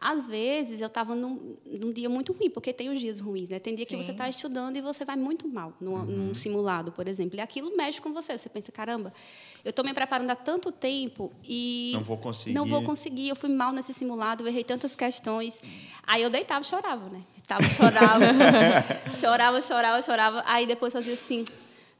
Às vezes, eu estava num, num, dia muito ruim, porque tem os dias ruins, né? Tem dia Sim. que você está estudando e você vai muito mal num, uhum. num, simulado, por exemplo. E aquilo mexe com você. Você pensa, caramba, eu estou me preparando há tanto tempo e... Não vou conseguir. Não vou conseguir. Eu fui mal nesse simulado, eu errei tantas questões. Aí eu deitava e chorava, né? Tava, chorava, chorava, chorava, chorava. Aí depois fazia assim,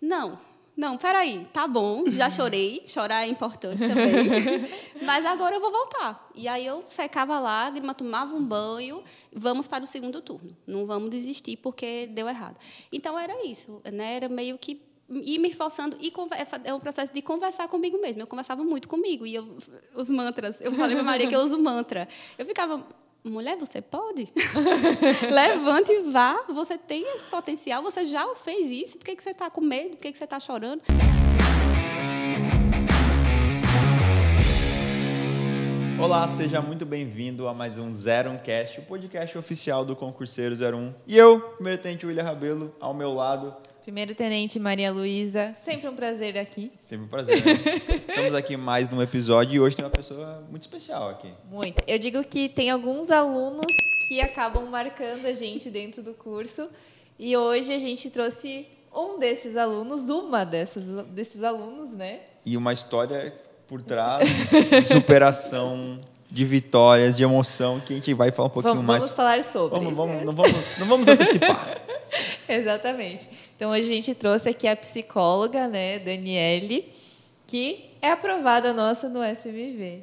não não, peraí, tá bom, já chorei, chorar é importante também, mas agora eu vou voltar. E aí eu secava a lágrima, tomava um banho, vamos para o segundo turno. Não vamos desistir porque deu errado. Então era isso, né? Era meio que ir me forçando e é, é um processo de conversar comigo mesmo. Eu conversava muito comigo e eu, os mantras. Eu falei para Maria que eu uso mantra. Eu ficava Mulher, você pode? Levante e vá. Você tem esse potencial, você já fez isso. Por que, que você está com medo? Por que, que você está chorando? Olá, seja muito bem-vindo a mais um Zero Cast, o podcast oficial do Concurseiro 01. E eu, primeiro tenente William Rabelo, ao meu lado, Primeiro Tenente Maria Luísa, sempre um prazer aqui. Sempre um prazer. Né? Estamos aqui mais num episódio e hoje tem uma pessoa muito especial aqui. Muito. Eu digo que tem alguns alunos que acabam marcando a gente dentro do curso e hoje a gente trouxe um desses alunos, uma dessas, desses alunos, né? E uma história por trás de superação, de vitórias, de emoção que a gente vai falar um pouquinho vamos, mais. Vamos falar sobre. Vamos, vamos, não vamos, não vamos antecipar. Exatamente. Então, hoje a gente trouxe aqui a psicóloga, né, Daniele, que é aprovada nossa no SMV.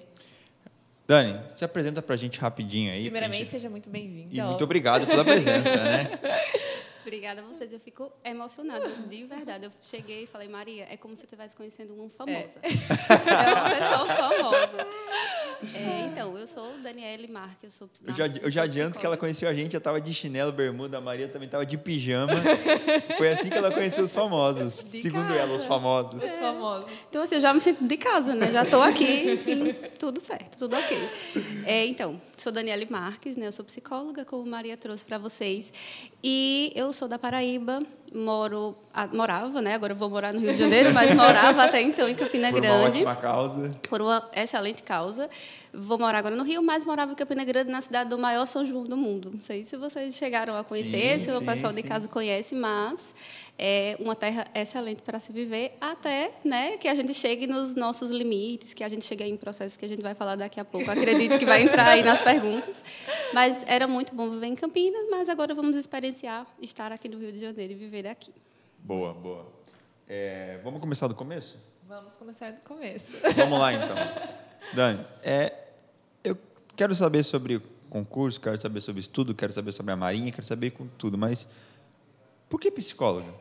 Dani, se apresenta para a gente rapidinho aí. Primeiramente, gente... seja muito bem-vinda. E muito obrigado pela presença, né? Obrigada a vocês. Eu fico emocionada, de verdade. Eu cheguei e falei, Maria, é como se eu estivesse conhecendo uma famosa. É, é uma pessoa famosa. É, então, eu sou Daniele Marques, eu sou Eu já, eu já adianto que ela conheceu a gente, eu estava de chinelo, bermuda, a Maria também estava de pijama. Foi assim que ela conheceu os famosos. De segundo casa. ela, os famosos. Os famosos. Então, assim, eu já me sinto de casa, né? Já estou aqui, enfim, tudo certo, tudo ok. É, então, sou Daniele Marques, né? Eu sou psicóloga, como Maria trouxe para vocês. E eu sou da Paraíba, moro, morava, né? Agora vou morar no Rio de Janeiro, mas morava até então em Campina Por Grande. Por uma ótima causa. Por uma excelente causa. Vou morar agora no Rio, mas morava em Campina Grande, na cidade do maior São João do mundo. Não sei se vocês chegaram a conhecer, sim, se sim, o pessoal sim. de casa conhece, mas é uma terra excelente para se viver, até né, que a gente chegue nos nossos limites, que a gente chegue em processos que a gente vai falar daqui a pouco. Acredito que vai entrar aí nas perguntas. Mas era muito bom viver em Campinas, mas agora vamos experienciar estar aqui no Rio de Janeiro e viver aqui. Boa, boa. É, vamos começar do começo? Vamos começar do começo. Vamos lá, então. Dani, é, eu quero saber sobre concurso, quero saber sobre estudo, quero saber sobre a Marinha, quero saber com tudo, mas por que psicóloga?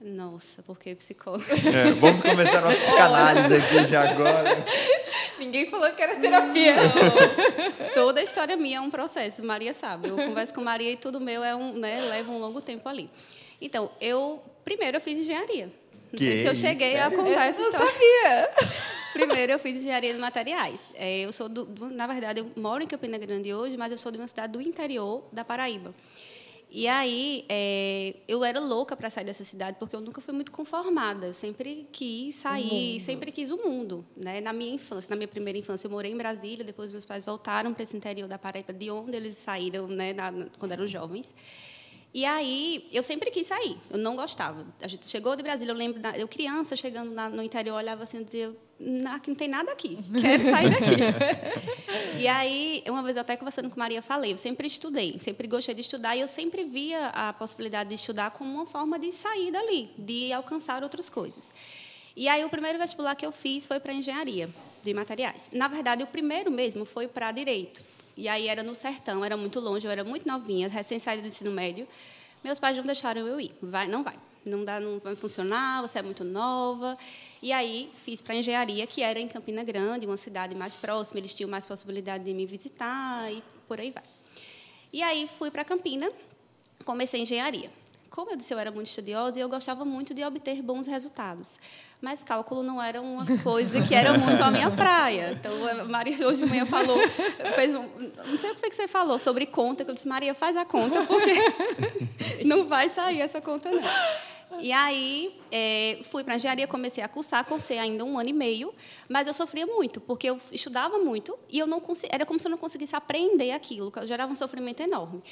Nossa, por que psicóloga? É, vamos começar uma psicanálise aqui já agora. Ninguém falou que era terapia. Não. Toda a história minha é um processo, Maria sabe. Eu converso com Maria e tudo meu é um, né, leva um longo tempo ali. Então, eu primeiro eu fiz engenharia. Não que sei se eu cheguei a contar eu essa história. Eu sabia. Primeiro, eu fiz engenharia de materiais. É, eu sou do, do, na verdade, eu moro em Campina Grande hoje, mas eu sou de uma cidade do interior da Paraíba. E aí, é, eu era louca para sair dessa cidade, porque eu nunca fui muito conformada. Eu sempre quis sair, sempre quis o mundo. Né? Na minha infância, na minha primeira infância, eu morei em Brasília, depois meus pais voltaram para esse interior da Paraíba, de onde eles saíram né, na, quando eram jovens. E aí, eu sempre quis sair, eu não gostava. A gente chegou de Brasília, eu lembro, eu criança chegando na, no interior, olhava assim e dizia: aqui não tem nada aqui, quero sair daqui. e aí, uma vez eu até conversando com Maria, falei: eu sempre estudei, sempre gostei de estudar, e eu sempre via a possibilidade de estudar como uma forma de sair dali, de alcançar outras coisas. E aí, o primeiro vestibular que eu fiz foi para engenharia de materiais. Na verdade, o primeiro mesmo foi para direito e aí era no sertão, era muito longe, eu era muito novinha, recém saída do ensino médio. Meus pais não deixaram eu ir. Vai, não vai. Não dá, não vai funcionar, você é muito nova. E aí fiz para engenharia, que era em Campina Grande, uma cidade mais próxima, eles tinham mais possibilidade de me visitar e por aí vai. E aí fui para Campina, comecei engenharia como eu disse, eu era muito estudiosa e eu gostava muito de obter bons resultados. Mas cálculo não era uma coisa que era muito a minha praia. Então, a Maria hoje de manhã falou, fez um, não sei o que foi que você falou sobre conta, que eu disse, Maria, faz a conta, porque não vai sair essa conta, não. E aí, é, fui para engenharia, comecei a cursar, cursei ainda um ano e meio, mas eu sofria muito, porque eu estudava muito e eu não era como se eu não conseguisse aprender aquilo, gerava um sofrimento enorme.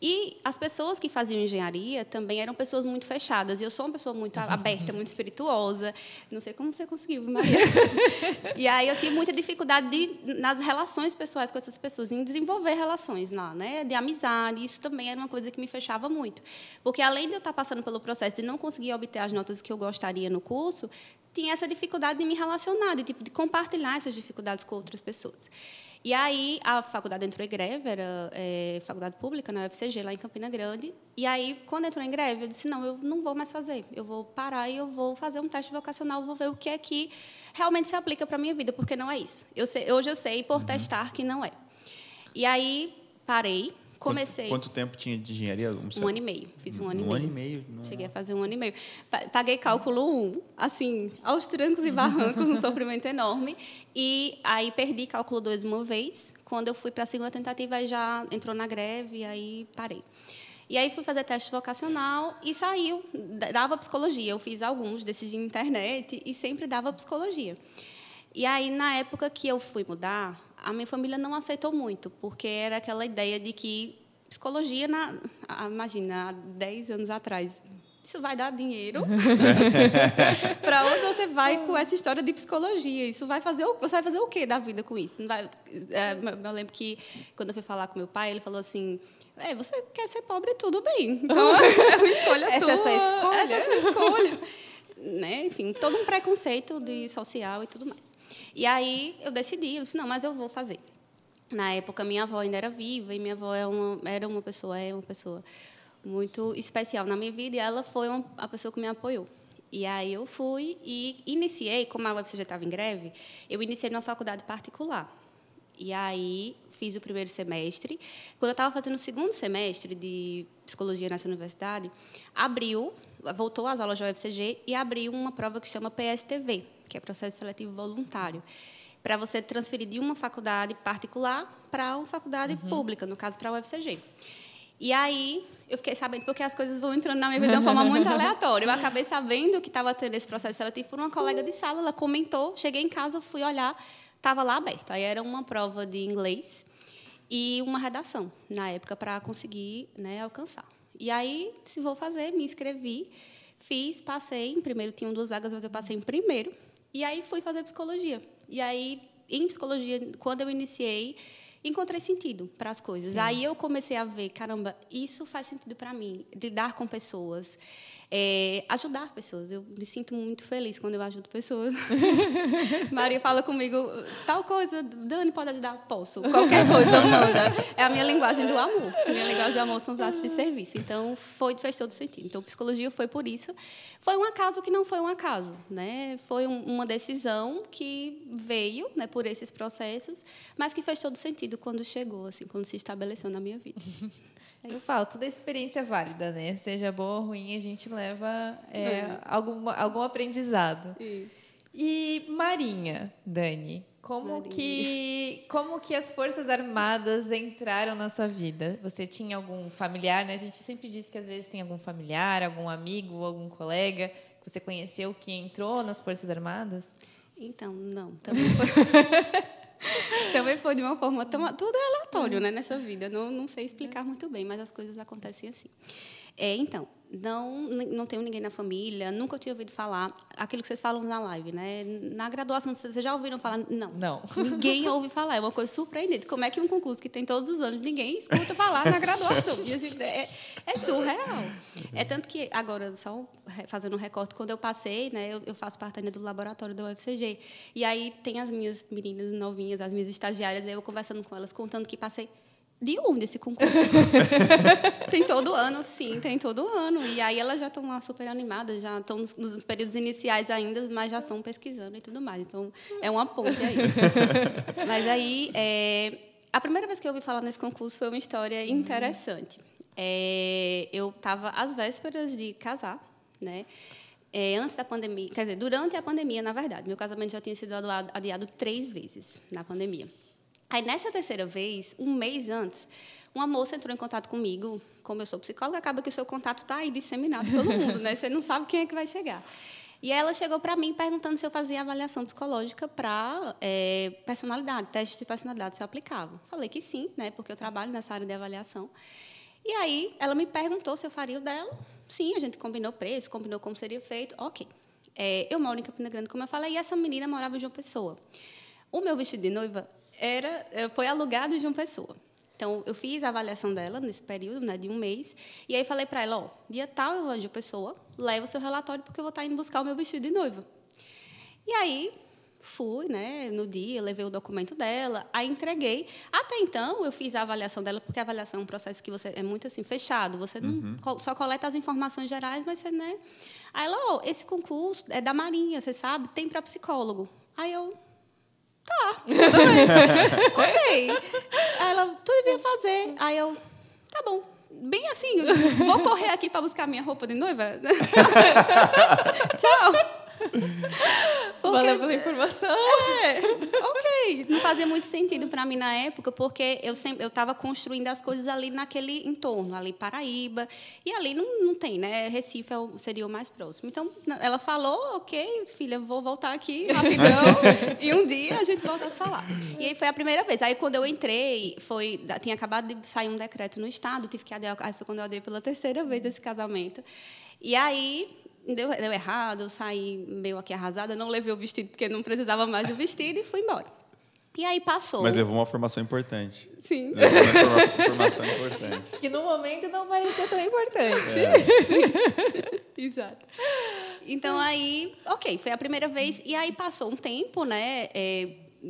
E as pessoas que faziam engenharia também eram pessoas muito fechadas, e eu sou uma pessoa muito aberta, muito espirituosa, não sei como você conseguiu, Maria. e aí eu tinha muita dificuldade de, nas relações pessoais com essas pessoas, em desenvolver relações lá, né, de amizade, isso também era uma coisa que me fechava muito. Porque além de eu estar passando pelo processo de não conseguir conseguia obter as notas que eu gostaria no curso, tinha essa dificuldade de me relacionar, de, tipo, de compartilhar essas dificuldades com outras pessoas. E aí a faculdade entrou em greve, era é, faculdade pública na UFCG, lá em Campina Grande. E aí, quando entrou em greve, eu disse, não, eu não vou mais fazer. Eu vou parar e eu vou fazer um teste vocacional, vou ver o que é que realmente se aplica para a minha vida, porque não é isso. Eu sei, hoje eu sei, por uhum. testar, que não é. E aí, parei, Comecei. Quanto, quanto, tempo tinha de engenharia? Um, um ano e meio. Fiz um ano um e meio. Um ano e meio. Não. Cheguei a fazer um ano e meio. Paguei cálculo 1, um, assim, aos trancos e barrancos, um sofrimento enorme. E aí perdi cálculo 2 uma vez. Quando eu fui para a segunda tentativa, aí já entrou na greve, aí parei. E aí fui fazer teste vocacional e saiu, dava psicologia. Eu fiz alguns desses de internet e sempre dava psicologia. E aí, na época que eu fui mudar, a minha família não aceitou muito, porque era aquela ideia de que psicologia, na, imagina, há 10 anos atrás, isso vai dar dinheiro. para onde você vai com essa história de psicologia? Isso vai fazer o, você vai fazer o quê da vida com isso? Vai, é, eu lembro que quando eu fui falar com meu pai, ele falou assim: é, você quer ser pobre, tudo bem. Então é uma escolha essa sua. Essa é a sua escolha. Essa é a sua escolha. Né? Enfim, todo um preconceito de social e tudo mais. E aí eu decidi, eu disse, não, mas eu vou fazer. Na época, minha avó ainda era viva e minha avó é uma, era uma pessoa, é uma pessoa muito especial na minha vida e ela foi uma, a pessoa que me apoiou. E aí eu fui e iniciei, como a UFC já estava em greve, eu iniciei numa faculdade particular. E aí fiz o primeiro semestre. Quando eu estava fazendo o segundo semestre de psicologia nessa universidade, abriu, voltou às aulas da UFCG e abriu uma prova que chama PSTV, que é processo seletivo voluntário, para você transferir de uma faculdade particular para uma faculdade uhum. pública, no caso para a UFCG. E aí eu fiquei sabendo porque as coisas vão entrando na minha vida de uma forma muito aleatória. Eu acabei sabendo que estava tendo esse processo seletivo por uma colega de sala, ela comentou, cheguei em casa, fui olhar, estava lá aberto. Aí era uma prova de inglês e uma redação, na época, para conseguir né, alcançar. E aí, se vou fazer, me inscrevi, fiz, passei. Em primeiro tinham duas vagas, mas eu passei em primeiro. E aí fui fazer psicologia. E aí, em psicologia, quando eu iniciei, encontrei sentido para as coisas. Sim. Aí eu comecei a ver, caramba, isso faz sentido para mim, lidar com pessoas é, ajudar pessoas. Eu me sinto muito feliz quando eu ajudo pessoas. Maria fala comigo, tal coisa, Dani pode ajudar? Posso. Qualquer coisa manda. É a minha linguagem do amor. Minha linguagem do amor são os atos de serviço. Então, foi, fez todo sentido. Então, psicologia foi por isso. Foi um acaso que não foi um acaso. Né? Foi um, uma decisão que veio né, por esses processos, mas que fez todo sentido quando chegou, assim, quando se estabeleceu na minha vida. É eu falo, toda experiência é válida, né? Seja boa ou ruim, a gente leva é, é. Algum, algum aprendizado. Isso. E Marinha, Dani, como Marinha. que como que as Forças Armadas entraram na sua vida? Você tinha algum familiar, né? A gente sempre diz que às vezes tem algum familiar, algum amigo, algum colega que você conheceu que entrou nas Forças Armadas? Então, não. Também foi... Também foi de uma forma tão, tudo é aleatório, né, nessa vida. Não, não sei explicar muito bem, mas as coisas acontecem assim. É, então, não, não tenho ninguém na família, nunca tinha ouvido falar aquilo que vocês falam na live, né? Na graduação, vocês já ouviram falar? Não. Não. Ninguém ouve falar, é uma coisa surpreendente. Como é que um concurso que tem todos os anos, ninguém escuta falar na graduação? É, é surreal. É tanto que, agora, só fazendo um recorte, quando eu passei, né, eu, eu faço parte ainda do laboratório da UFCG, e aí tem as minhas meninas novinhas, as minhas estagiárias, aí eu conversando com elas, contando que passei de onde esse concurso? tem todo ano, sim, tem todo ano. E aí elas já estão lá super animadas, já estão nos, nos, períodos iniciais ainda, mas já estão pesquisando e tudo mais. Então, é uma ponte aí. mas aí, é, a primeira vez que eu ouvi falar nesse concurso foi uma história interessante. É, eu estava às vésperas de casar, né? É, antes da pandemia, quer dizer, durante a pandemia, na verdade. Meu casamento já tinha sido adiado, adiado três vezes na pandemia. Aí, nessa terceira vez, um mês antes, uma moça entrou em contato comigo. Como eu sou psicóloga, acaba que o seu contato está aí disseminado pelo mundo, né? Você não sabe quem é que vai chegar. E ela chegou para mim perguntando se eu fazia avaliação psicológica para é, personalidade, teste de personalidade, se eu aplicava. Falei que sim, né? Porque eu trabalho nessa área de avaliação. E aí, ela me perguntou se eu faria o dela. Sim, a gente combinou preço, combinou como seria feito. Ok. É, eu moro em Campina Grande, como eu falei, e essa menina morava de uma pessoa. O meu vestido de noiva era, eh, foi alugado de uma pessoa. Então, eu fiz a avaliação dela nesse período, né, de um mês, e aí falei para ela, ó, dia tal eu vou de pessoa, leva o seu relatório porque eu vou estar indo buscar o meu vestido de noiva. E aí, fui, né, no dia, levei o documento dela, aí entreguei. Até então, eu fiz a avaliação dela, porque a avaliação é um processo que você é muito assim fechado, você não uhum. só coleta as informações gerais, mas você, né? Aí ela, oh, esse concurso é da Marinha, você sabe, tem para psicólogo. Aí eu, Tá, ok. Aí ela, tu devia fazer. Aí eu, tá bom. Bem assim, vou correr aqui para buscar minha roupa de noiva. Tchau. Porque, Valeu pela informação. É, ok. Não fazia muito sentido para mim na época, porque eu sempre eu estava construindo as coisas ali naquele entorno, ali Paraíba. E ali não, não tem, né? Recife é o, seria o mais próximo. Então, ela falou, ok, filha, vou voltar aqui rapidão. e um dia a gente volta a se falar. E aí foi a primeira vez. Aí quando eu entrei, foi, tinha acabado de sair um decreto no Estado, tive que aderir. Aí foi quando eu adei pela terceira vez esse casamento. E aí deu, deu errado, saí meio aqui arrasada, não levei o vestido porque não precisava mais do vestido e fui embora. E aí passou. Mas levou uma formação importante. Sim. Levou uma formação importante. Que no momento não parecia tão importante. É. Sim. Exato. Então aí, ok, foi a primeira vez. E aí passou um tempo, né? É,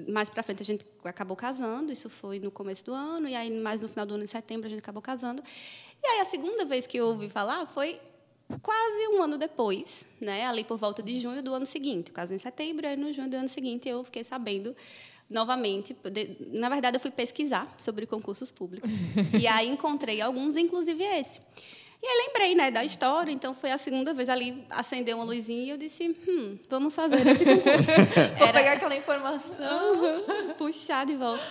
mais para frente a gente acabou casando, isso foi no começo do ano, e aí mais no final do ano, em setembro, a gente acabou casando. E aí a segunda vez que eu ouvi falar foi quase um ano depois, né, ali por volta de junho do ano seguinte, quase em setembro, aí no junho do ano seguinte eu fiquei sabendo novamente, de, na verdade eu fui pesquisar sobre concursos públicos e aí encontrei alguns, inclusive esse. E aí lembrei, né, da história, então foi a segunda vez ali, acendeu uma luzinha e eu disse, hum, vamos fazer esse concurso. Vou pegar aquela informação. Uhum, puxar de volta.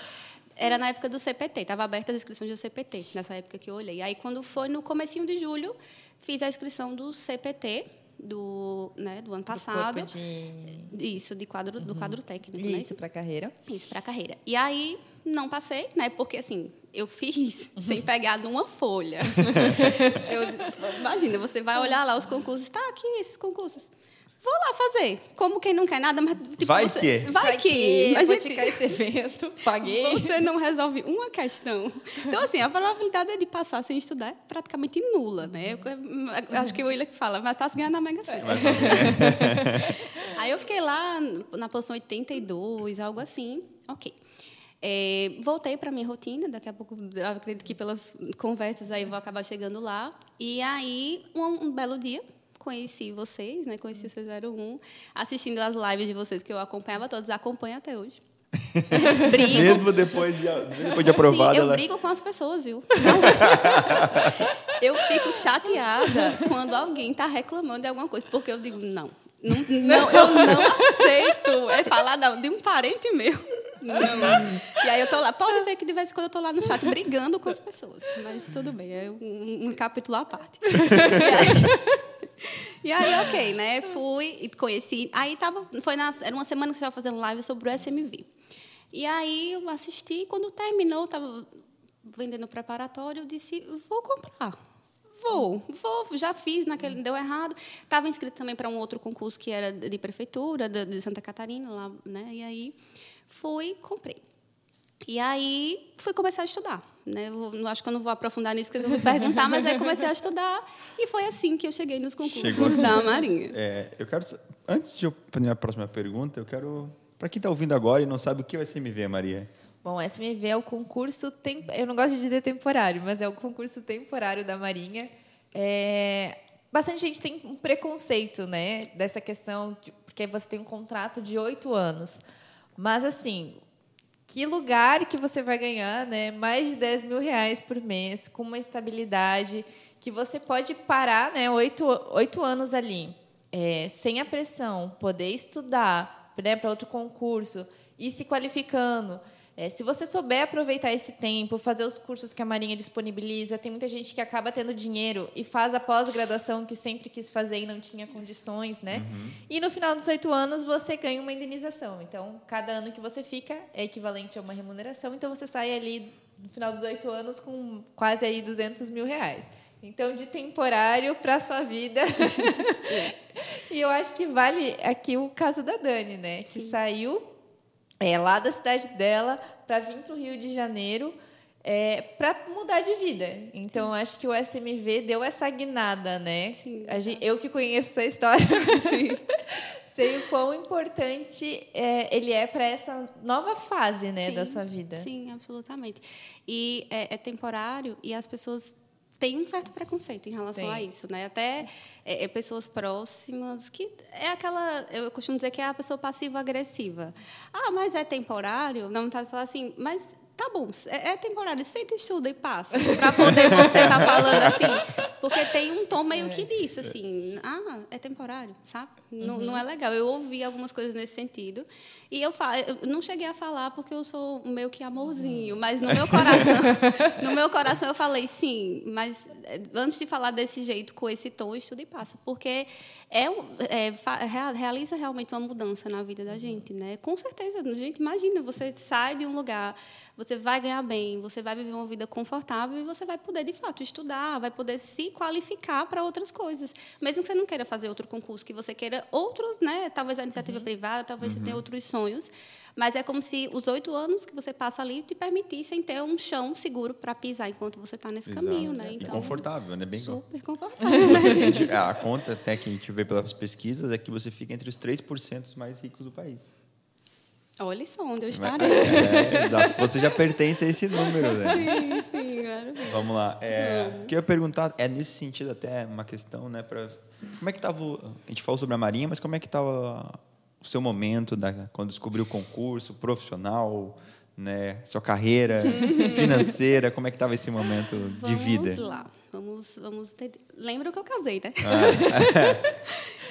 Era na época do CPT, estava aberta as inscrições do CPT, nessa época que eu olhei. Aí, quando foi no comecinho de julho, fiz a inscrição do CPT, do, né, do ano passado. Do de... Isso, de quadro, uhum. do quadro técnico. Né? Isso, né? para carreira. Isso, para carreira. E aí, não passei, né? Porque, assim, eu fiz uhum. sem pegar numa folha. eu, imagina, você vai olhar lá os concursos. Está aqui esses concursos. Vou lá fazer. Como quem não quer nada, mas tipo, vai você, que. Vai, vai que. que. A gente quer esse evento, paguei. Você não resolve uma questão. Então, assim, a probabilidade de passar sem estudar é praticamente nula, né? Eu, eu acho que o William que fala, mas fácil ganhar na Mega Sena. Aí eu fiquei lá na posição 82, algo assim. Ok. É, voltei para minha rotina, daqui a pouco, acredito que pelas conversas aí vou acabar chegando lá. E aí, um, um belo dia, conheci vocês, né? Conheci o 01, assistindo as lives de vocês que eu acompanhava todos, acompanho até hoje. brigo. Mesmo depois de, depois de aprovada. Sim, eu ela... brigo com as pessoas, viu? eu fico chateada quando alguém está reclamando de alguma coisa, porque eu digo, não, não, não eu não aceito. É falar de um parente meu. Não. E aí eu tô lá, pode ver que de vez em quando eu tô lá no chat brigando com as pessoas. Mas tudo bem, é um, um capítulo à parte. E aí, ok, né? Fui e conheci. Aí tava, foi na, era uma semana que você estava fazendo live sobre o SMV. E aí eu assisti, quando terminou, estava vendendo preparatório, eu disse, vou comprar. Vou, vou, já fiz naquele, deu errado. Estava inscrito também para um outro concurso que era de prefeitura, de, de Santa Catarina, lá, né? E aí fui, comprei. E aí fui começar a estudar. Né? Eu acho que eu não vou aprofundar nisso, que eu vou perguntar, mas aí comecei a estudar e foi assim que eu cheguei nos concursos assim. da Marinha. É, eu quero, antes de eu fazer a próxima pergunta, eu quero, para quem está ouvindo agora e não sabe o que é o SMV, Maria. Bom, o SMV é o concurso, tem, eu não gosto de dizer temporário, mas é o concurso temporário da Marinha. É, bastante gente tem um preconceito né, dessa questão, de, porque você tem um contrato de oito anos. Mas, assim, que lugar que você vai ganhar né, mais de 10 mil reais por mês, com uma estabilidade, que você pode parar né, oito, oito anos ali, é, sem a pressão, poder estudar né, para outro concurso, ir se qualificando. É, se você souber aproveitar esse tempo, fazer os cursos que a Marinha disponibiliza, tem muita gente que acaba tendo dinheiro e faz a pós-graduação que sempre quis fazer e não tinha condições, né? Uhum. E no final dos oito anos você ganha uma indenização. Então, cada ano que você fica é equivalente a uma remuneração. Então, você sai ali no final dos oito anos com quase aí 200 mil reais. Então, de temporário para a sua vida. e eu acho que vale aqui o caso da Dani, né? Que Sim. saiu é, lá da cidade dela para vir para o Rio de Janeiro é, para mudar de vida. Então, Sim. acho que o SMV deu essa guinada, né? Sim, gente, eu que conheço essa história, sei o quão importante é, ele é para essa nova fase né, Sim. da sua vida. Sim, absolutamente. E é, é temporário e as pessoas tem um certo preconceito em relação tem. a isso, né? Até é, é, pessoas próximas que é aquela, eu costumo dizer que é a pessoa passiva-agressiva. Ah, mas é temporário? Não está falar assim, mas tá bom, é, é temporário, senta, estuda e passa, para poder você estar tá falando assim, porque tem um tom meio que disso, assim, ah, é temporário, sabe? Não, uhum. não é legal. Eu ouvi algumas coisas nesse sentido e eu, falo, eu não cheguei a falar porque eu sou meio que amorzinho, uhum. mas no meu coração, no meu coração eu falei sim, mas eh, antes de falar desse jeito, com esse tom, estuda e passa, porque é, é realiza realmente uma mudança na vida da gente, né? Com certeza, gente imagina, você sai de um lugar você vai ganhar bem, você vai viver uma vida confortável e você vai poder, de fato, estudar, vai poder se qualificar para outras coisas. Mesmo que você não queira fazer outro concurso, que você queira outros, né? Talvez a iniciativa uhum. privada, talvez uhum. você tenha uhum. outros sonhos. Mas é como se os oito anos que você passa ali te permitissem ter um chão seguro para pisar enquanto você está nesse Exato. caminho, né? Então, e confortável, né? Bem super confortável. Né, a conta até que a gente vê pelas pesquisas é que você fica entre os 3% mais ricos do país. Olha só onde eu estarei. É, é, exato. Você já pertence a esse número, né? Sim, sim, claro. Vamos lá. É, o que eu ia perguntar é nesse sentido até uma questão, né? Pra, como é que estava... A gente falou sobre a Marinha, mas como é que estava o seu momento da, quando descobriu o concurso profissional, né? Sua carreira financeira, como é que estava esse momento de vida? Vamos lá. Vamos, vamos ter... Lembra que eu casei, né? Ah,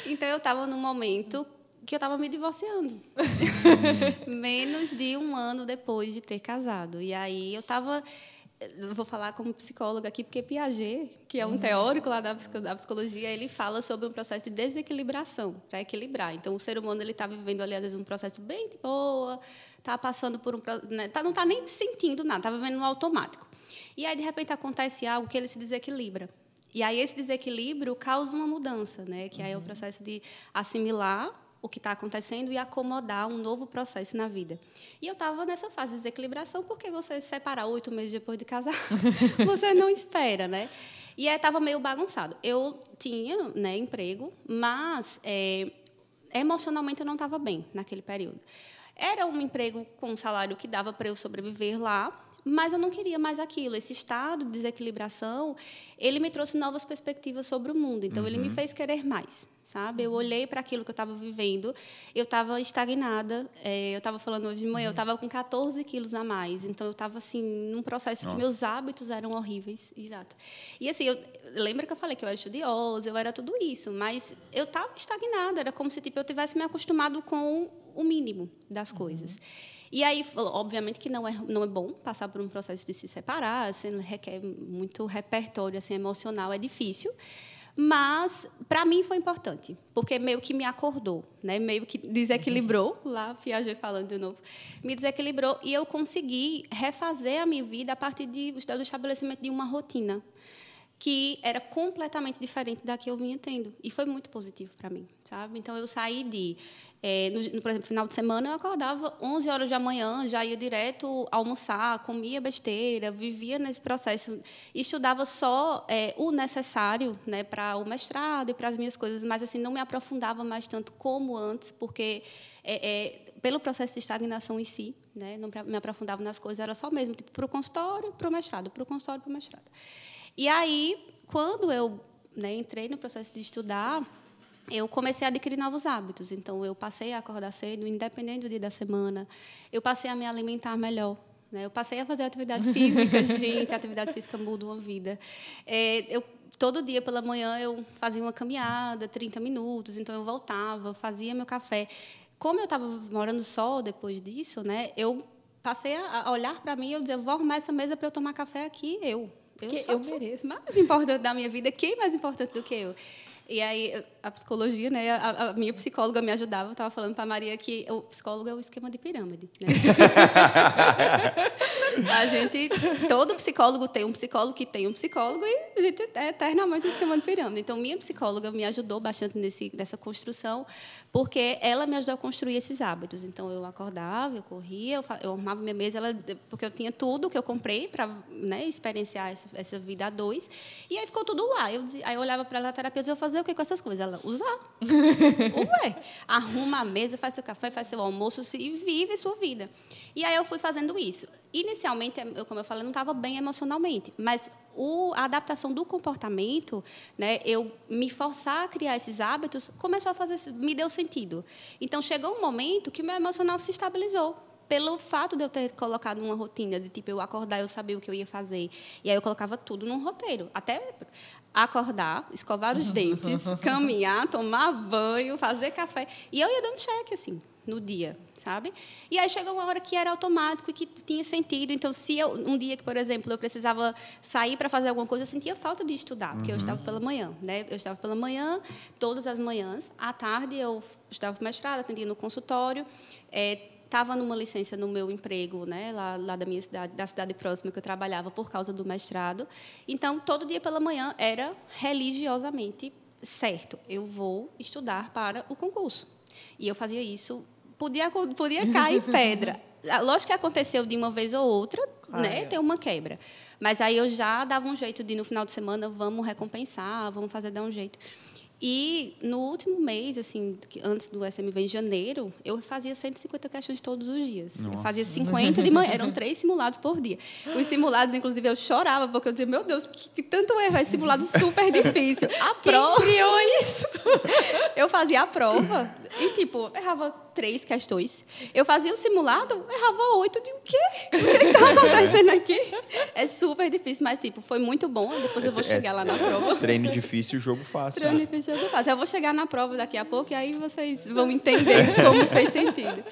então eu estava num momento que eu estava me divorciando. Menos de um ano depois de ter casado. E aí eu estava. Vou falar como psicóloga aqui, porque Piaget, que é um uhum. teórico lá da psicologia, ele fala sobre um processo de desequilibração, para equilibrar. Então, o ser humano ele está vivendo ali, às vezes, um processo bem de boa, está passando por um. Né, tá, não está nem sentindo nada, está vivendo no automático. E aí, de repente, acontece algo que ele se desequilibra. E aí, esse desequilíbrio causa uma mudança, né? que aí é o uhum. processo de assimilar o que está acontecendo e acomodar um novo processo na vida. E eu estava nessa fase de desequilibração, porque você se separar oito meses depois de casar, você não espera, né? E estava meio bagunçado. Eu tinha né, emprego, mas é, emocionalmente eu não estava bem naquele período. Era um emprego com um salário que dava para eu sobreviver lá, mas eu não queria mais aquilo. Esse estado de desequilibração, ele me trouxe novas perspectivas sobre o mundo. Então, uhum. ele me uhum. fez querer mais, sabe? Eu olhei para aquilo que eu estava vivendo, eu estava estagnada. É, eu estava falando hoje de manhã, eu estava com 14 quilos a mais. Então, eu estava, assim, num processo Nossa. que meus hábitos eram horríveis. Exato. E, assim, eu, lembra que eu falei que eu era estudiosa, eu era tudo isso, mas eu estava estagnada. Era como se tipo, eu tivesse me acostumado com o mínimo das uhum. coisas. Uhum. E aí, obviamente que não é, não é bom passar por um processo de se separar, assim, requer muito repertório assim, emocional, é difícil. Mas, para mim, foi importante, porque meio que me acordou, né? meio que desequilibrou, lá Piaget falando de novo, me desequilibrou e eu consegui refazer a minha vida a partir de, do estabelecimento de uma rotina que era completamente diferente da que eu vinha tendo. E foi muito positivo para mim, sabe? Então, eu saí de... É, no, no, por exemplo, final de semana, eu acordava 11 horas da manhã, já ia direto almoçar, comia besteira, vivia nesse processo. Estudava só é, o necessário né, para o mestrado e para as minhas coisas, mas assim não me aprofundava mais tanto como antes, porque é, pelo processo de estagnação em si, né, não me aprofundava nas coisas, era só mesmo tipo, para o consultório, para o mestrado, para o consultório, para o mestrado. E aí, quando eu né, entrei no processo de estudar, eu comecei a adquirir novos hábitos. Então, eu passei a acordar cedo, independente do dia da semana. Eu passei a me alimentar melhor. Né? Eu passei a fazer atividade física. Gente, atividade física muda uma vida. É, eu, todo dia pela manhã eu fazia uma caminhada, 30 minutos. Então, eu voltava, fazia meu café. Como eu estava morando só depois disso, né, eu passei a olhar para mim e eu dizer, vou arrumar essa mesa para eu tomar café aqui, eu. Eu, eu mereço. mais importante da minha vida. Quem é mais importante do que eu? E aí, a psicologia, né? A, a minha psicóloga me ajudava. Eu estava falando para a Maria que o psicólogo é o esquema de pirâmide. Né? a gente, todo psicólogo tem um psicólogo que tem um psicólogo e a gente é eternamente um esquema de pirâmide. Então, minha psicóloga me ajudou bastante nesse, nessa construção, porque ela me ajudou a construir esses hábitos. Então, eu acordava, eu corria, eu, eu arrumava minha mesa, ela, porque eu tinha tudo que eu comprei para né, experienciar essa, essa, vida a dois. E aí ficou tudo lá. Eu, aí eu olhava para ela, terapia, eu fazia fazer o que com essas coisas? Ela, usar. Ué, arruma a mesa, faz seu café, faz seu almoço e vive sua vida. E aí eu fui fazendo isso. Inicialmente, eu, como eu falei, não estava bem emocionalmente, mas o, a adaptação do comportamento, né, eu me forçar a criar esses hábitos, começou a fazer, me deu sentido. Então chegou um momento que meu emocional se estabilizou pelo fato de eu ter colocado uma rotina de tipo eu acordar eu sabia o que eu ia fazer e aí eu colocava tudo num roteiro até acordar, escovar os dentes, caminhar, tomar banho, fazer café. E eu ia dando cheque, assim, no dia, sabe? E aí chegou uma hora que era automático e que tinha sentido. Então, se eu, um dia que, por exemplo, eu precisava sair para fazer alguma coisa, eu sentia falta de estudar, porque uhum. eu estava pela manhã, né? Eu estava pela manhã, todas as manhãs. À tarde, eu estava mestrado, atendia no consultório. É, estava numa licença no meu emprego, né, lá, lá, da minha cidade, da cidade próxima que eu trabalhava por causa do mestrado. Então, todo dia pela manhã era religiosamente certo. Eu vou estudar para o concurso. E eu fazia isso, podia podia cair pedra. Lógico que aconteceu de uma vez ou outra, claro. né, ter uma quebra. Mas aí eu já dava um jeito de no final de semana vamos recompensar, vamos fazer dar um jeito. E no último mês, assim, antes do SMV em janeiro, eu fazia 150 questões todos os dias. Nossa. Eu fazia 50 de manhã, eram três simulados por dia. Os simulados, inclusive, eu chorava, porque eu dizia, meu Deus, que, que tanto erro, esse simulado super difícil. A Quem prova. criou isso? eu fazia a prova e, tipo, errava três questões. Eu fazia o simulado, errava oito. De o quê? O que está acontecendo aqui? É super difícil, mas, tipo, foi muito bom. Depois eu vou é, chegar lá na prova. Treino difícil, jogo fácil. Treino né? difícil, jogo fácil. Eu vou chegar na prova daqui a pouco e aí vocês vão entender como fez sentido.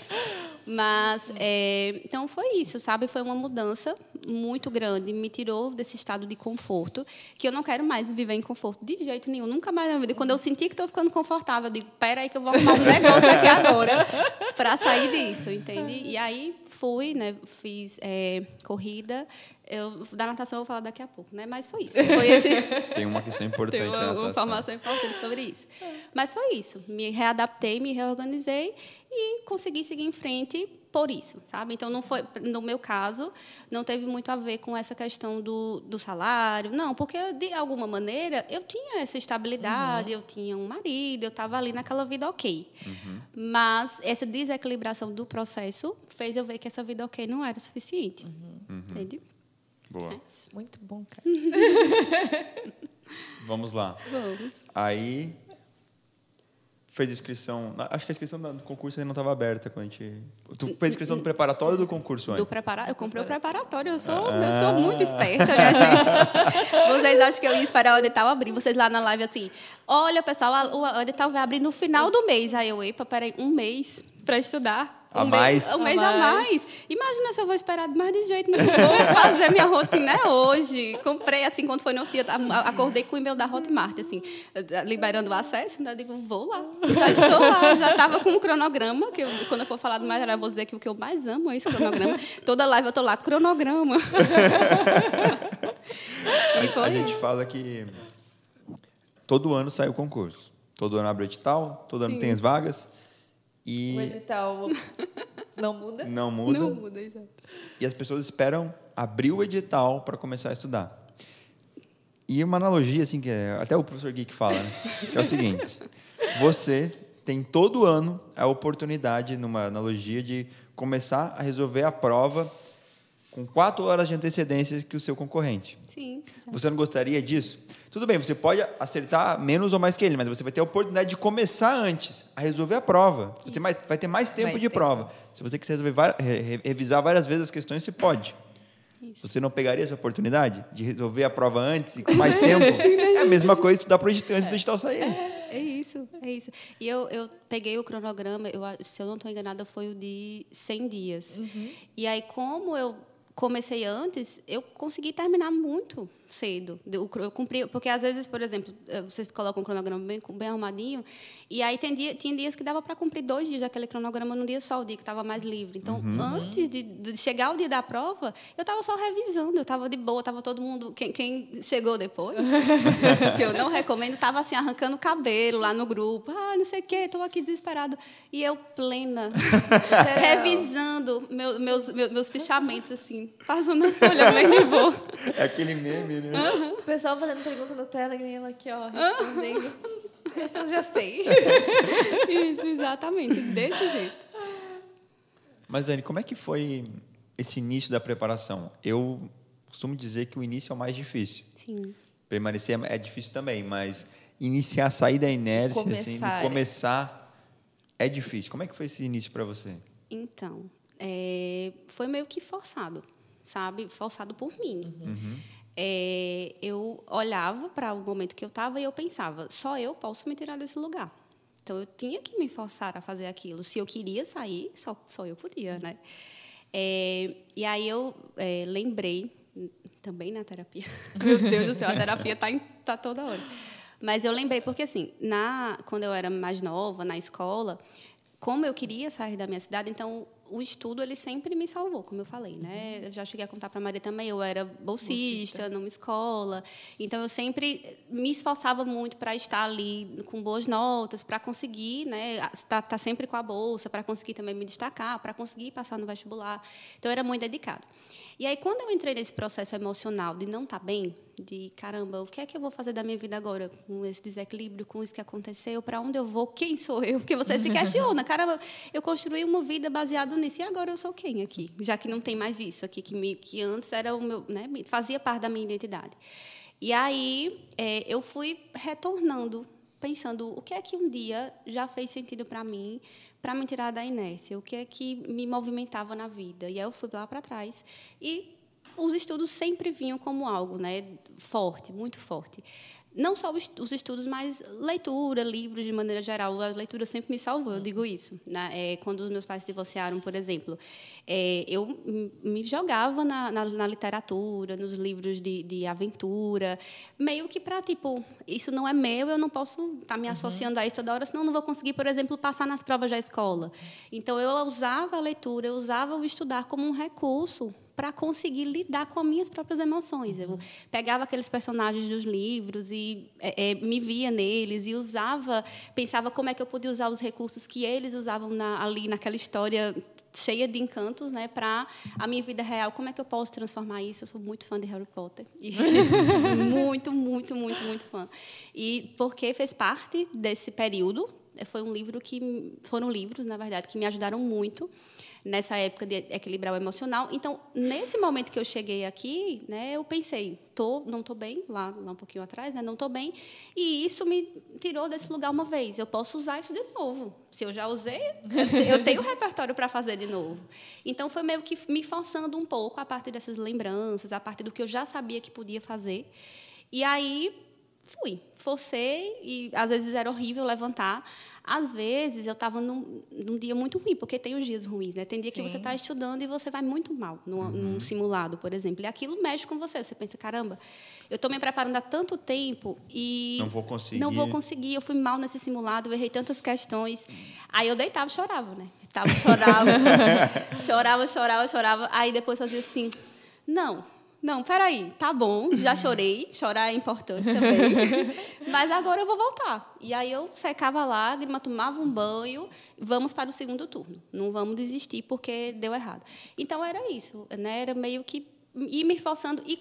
Mas, é, então foi isso, sabe? Foi uma mudança muito grande, me tirou desse estado de conforto, que eu não quero mais viver em conforto de jeito nenhum, nunca mais na vida. Quando eu senti que estou ficando confortável, eu digo, peraí que eu vou arrumar um negócio aqui agora para sair disso, entende? E aí fui, né? Fiz é, corrida, eu, da natação eu vou falar daqui a pouco, né? Mas foi isso. Foi esse... Tem uma questão importante Tem uma, uma informação importante sobre isso. Mas foi isso. Me readaptei, me reorganizei e consegui seguir em frente por isso, sabe? Então não foi, no meu caso, não teve muito a ver com essa questão do, do salário, não, porque de alguma maneira eu tinha essa estabilidade, uhum. eu tinha um marido, eu estava ali naquela vida ok. Uhum. Mas essa desequilibração do processo fez eu ver que essa vida ok não era suficiente, uhum. entende? Boa. É Muito bom, cara. Vamos lá. Vamos. Aí fez inscrição. Acho que a inscrição do concurso ainda não estava aberta quando a gente. Tu fez inscrição do preparatório ou do concurso antes? Do prepara... Eu comprei o preparatório, eu sou, ah. eu sou muito esperta, né, gente? Vocês acham que eu ia esperar o edital abrir? Vocês lá na live assim, olha, pessoal, o edital vai abrir no final do mês. Aí eu, epa, peraí, um mês para estudar. A um mais? Mês, um mês a mais. Imagina se eu vou esperar mais de jeito nenhum. Vou fazer minha rotina é hoje. Comprei, assim, quando foi no dia, acordei com o e-mail da Hotmart, assim, liberando o acesso. Né? Eu digo, vou lá. Já estou lá. Já estava com um cronograma, que eu, quando eu for falar do mais, eu vou dizer que o que eu mais amo é esse cronograma. Toda live eu estou lá, cronograma. a, a gente fala que todo ano sai o concurso. Todo ano abre edital, todo ano Sim. tem as vagas. E o edital não muda? Não muda. Não muda, exato. E as pessoas esperam abrir o edital para começar a estudar. E uma analogia, assim, que é, até o professor Geek fala, né? que é o seguinte: você tem todo ano a oportunidade, numa analogia, de começar a resolver a prova com quatro horas de antecedência que o seu concorrente. Sim. Você não gostaria disso? Tudo bem, você pode acertar menos ou mais que ele, mas você vai ter a oportunidade de começar antes, a resolver a prova. Você mais, vai ter mais tempo mais de tempo. prova. Se você quiser resolver, revisar várias vezes as questões, você pode. Isso. Você não pegaria essa oportunidade de resolver a prova antes e com mais tempo? é a mesma coisa estudar para o antes do digital sair. É, É isso, é isso. E eu, eu peguei o cronograma, eu, se eu não estou enganada, foi o de 100 dias. Uhum. E aí, como eu comecei antes, eu consegui terminar muito cedo. Eu, cumpri, porque às vezes, por exemplo, eh, vocês colocam um cronograma bem, bem arrumadinho, e aí tem dia, tinha dias que dava para cumprir dois dias daquele cronograma num dia só, o dia que estava mais livre. Então, uhum. antes de, de, chegar o dia da prova, eu estava só revisando, eu estava de boa, estava todo mundo. Quem, quem chegou depois, que eu não recomendo, estava assim, arrancando cabelo lá no grupo. Ah, não sei o quê, estou aqui desesperado. E eu, plena, revisando meu, meus, meus, meus fichamentos, assim, passando a folha bem de boa. É aquele meme, né? Uhum. O pessoal fazendo pergunta no tela e ela aqui, ó, respondendo. Uhum. Essa eu já sei. Isso, exatamente, desse jeito. Mas, Dani, como é que foi esse início da preparação? Eu costumo dizer que o início é o mais difícil. Sim. Permanecer é difícil também, mas iniciar, sair da inércia, começar, assim, começar é difícil. Como é que foi esse início para você? Então, é, foi meio que forçado, sabe? Forçado por mim. Uhum é, eu olhava para o momento que eu estava e eu pensava, só eu posso me tirar desse lugar. Então eu tinha que me forçar a fazer aquilo. Se eu queria sair, só, só eu podia, né? É, e aí eu é, lembrei também na terapia. Meu Deus do céu, a terapia está tá toda hora. Mas eu lembrei porque assim, na quando eu era mais nova na escola, como eu queria sair da minha cidade, então o estudo ele sempre me salvou, como eu falei, né? Eu já cheguei a contar para a Maria também, eu era bolsista, bolsista, numa escola, então eu sempre me esforçava muito para estar ali com boas notas, para conseguir, né, estar, estar sempre com a bolsa, para conseguir também me destacar, para conseguir passar no vestibular. Então eu era muito dedicada. E aí quando eu entrei nesse processo emocional de não estar tá bem, de caramba, o que é que eu vou fazer da minha vida agora com esse desequilíbrio, com isso que aconteceu, para onde eu vou, quem sou eu? Porque você se questiona, caramba, eu construí uma vida baseada nisso e agora eu sou quem aqui? Já que não tem mais isso aqui que me, que antes era o meu, né, fazia parte da minha identidade. E aí é, eu fui retornando, pensando o que é que um dia já fez sentido para mim, para me tirar da inércia, o que é que me movimentava na vida. E aí eu fui lá para trás e os estudos sempre vinham como algo né, forte, muito forte. Não só os estudos, mas leitura, livros de maneira geral. A leitura sempre me salvou, eu digo isso. Né? É, quando os meus pais se divorciaram, por exemplo, é, eu me jogava na, na, na, literatura, nos livros de, de aventura, meio que para, tipo, isso não é meu, eu não posso estar tá me uhum. associando a isso toda hora, senão eu não vou conseguir, por exemplo, passar nas provas da escola. Então, eu usava a leitura, eu usava o estudar como um recurso para conseguir lidar com as minhas próprias emoções. Eu pegava aqueles personagens dos livros e é, é, me via neles e usava, pensava como é que eu podia usar os recursos que eles usavam na, ali naquela história cheia de encantos, né, para a minha vida real. Como é que eu posso transformar isso? Eu sou muito fã de Harry Potter, muito, muito, muito, muito fã. E porque fez parte desse período, foi um livro que foram livros, na verdade, que me ajudaram muito nessa época de equilibrar o emocional. Então, nesse momento que eu cheguei aqui, né, eu pensei, tô, não estou bem, lá, lá um pouquinho atrás, né, não estou bem, e isso me tirou desse lugar uma vez. Eu posso usar isso de novo. Se eu já usei, eu tenho repertório para fazer de novo. Então, foi meio que me forçando um pouco a partir dessas lembranças, a partir do que eu já sabia que podia fazer. E aí, fui, forcei, e às vezes era horrível levantar. Às vezes eu estava num, num, dia muito ruim, porque tem os dias ruins, né? Tem dia Sim. que você está estudando e você vai muito mal num, uhum. num, simulado, por exemplo. E aquilo mexe com você. Você pensa, caramba, eu estou me preparando há tanto tempo e não vou conseguir. Não vou conseguir. Eu fui mal nesse simulado, eu errei tantas questões. Aí eu deitava, e chorava, né? Tava, chorava, chorava, chorava, chorava. Aí depois fazia assim, não, não, peraí, tá bom, já chorei, chorar é importante também, mas agora eu vou voltar. E aí eu secava a lágrima, tomava um banho, vamos para o segundo turno. Não vamos desistir porque deu errado. Então era isso, né? Era meio que ir me forçando e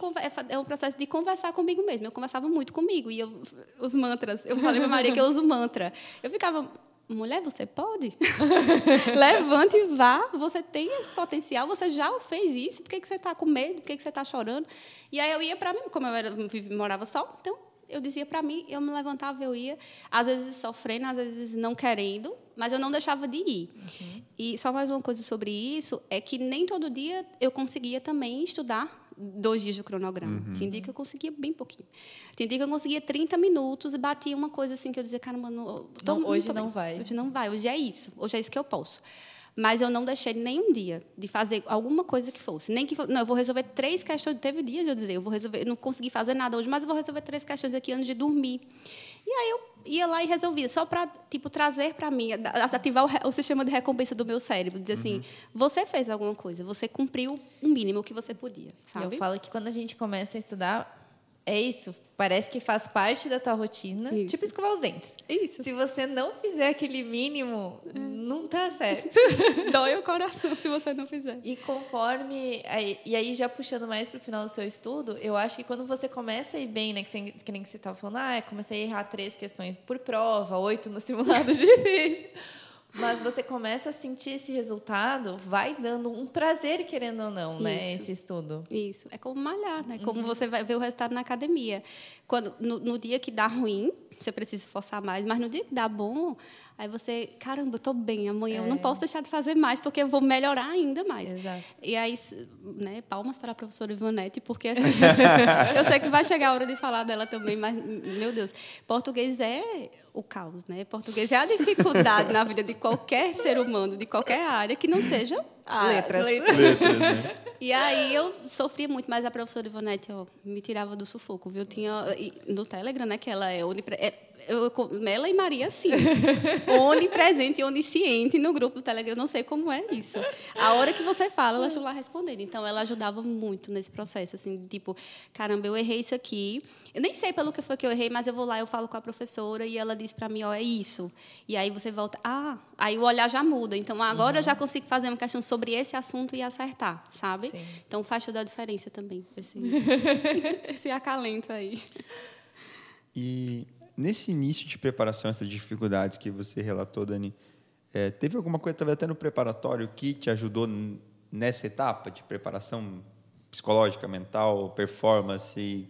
é um processo de conversar comigo mesmo. Eu conversava muito comigo e eu, os mantras. Eu falei para Maria que eu uso mantra. Eu ficava mulher, você pode? Levante e vá. Você tem esse potencial, você já fez isso. Por que, que você está com medo? Por que, que você está chorando? E aí eu ia para mim, como eu era, morava só, então eu dizia para mim, eu me levantava, eu ia, às vezes sofrendo, às vezes não querendo, mas eu não deixava de ir. Uhum. E só mais uma coisa sobre isso é que nem todo dia eu conseguia também estudar dois dias de cronograma. Uhum. Tinha dia que eu conseguia bem pouquinho. Tinha dia que eu conseguia 30 minutos e batia uma coisa assim que eu dizia, caramba, não, não, hoje não vai. Hoje não vai, hoje é isso, hoje é isso que eu posso. Mas eu não deixei nenhum dia de fazer alguma coisa que fosse. Nem que não, eu vou resolver três questões. Teve dias de eu dizer, eu vou resolver, eu não consegui fazer nada hoje, mas eu vou resolver três questões aqui antes de dormir. E aí eu ia lá e resolvia, só para tipo trazer para mim, ativar o, o, sistema de recompensa do meu cérebro, dizer assim, uhum. você fez alguma coisa, você cumpriu o mínimo que você podia, sabe? Eu falo que quando a gente começa a estudar, é isso, parece que faz parte da tua rotina, isso. tipo escovar os dentes. Isso. Se você não fizer aquele mínimo, é. não tá certo. Dói o coração se você não fizer. E conforme e aí já puxando mais para o final do seu estudo, eu acho que quando você começa a ir bem, né, que, você, que nem que você estava falando, ah, comecei a errar três questões por prova, oito no simulado difícil. Mas você começa a sentir esse resultado, vai dando um prazer, querendo ou não, né, Isso. né? Esse estudo. Isso. É como malhar, né? Como uhum. você vai ver o resultado na academia. Quando, no, no dia que dá ruim, você precisa forçar mais, mas no dia que dá bom, aí você, caramba, eu tô bem, amanhã é. eu não é. posso deixar de fazer mais, porque eu vou melhorar ainda mais. Exato. E aí, né, palmas para a professora Ivonete, porque assim, eu sei que vai chegar a hora de falar dela também, mas, meu Deus, português é o caos, né? Português é a dificuldade na vida de qualquer ser humano, de qualquer área, que não seja a letras. letras. letras né? E aí eu sofria muito, mas a professora Ivonete ó, me tirava do sufoco, viu? Tinha no Telegram, né, que ela é. É, eu, ela e Maria, sim. onipresente e onisciente no grupo do Telegram. Eu não sei como é isso. A hora que você fala, elas estão lá respondendo. Então, ela ajudava muito nesse processo, assim, tipo, caramba, eu errei isso aqui. Eu nem sei pelo que foi que eu errei, mas eu vou lá, eu falo com a professora e ela diz para mim, ó, é isso. E aí você volta, ah, aí o olhar já muda. Então, agora uhum. eu já consigo fazer uma questão sobre esse assunto e acertar, sabe? Sim. Então faz toda a diferença também, esse, esse acalento aí. E nesse início de preparação, essas dificuldades que você relatou, Dani, é, teve alguma coisa, talvez até no preparatório, que te ajudou nessa etapa de preparação psicológica, mental, performance,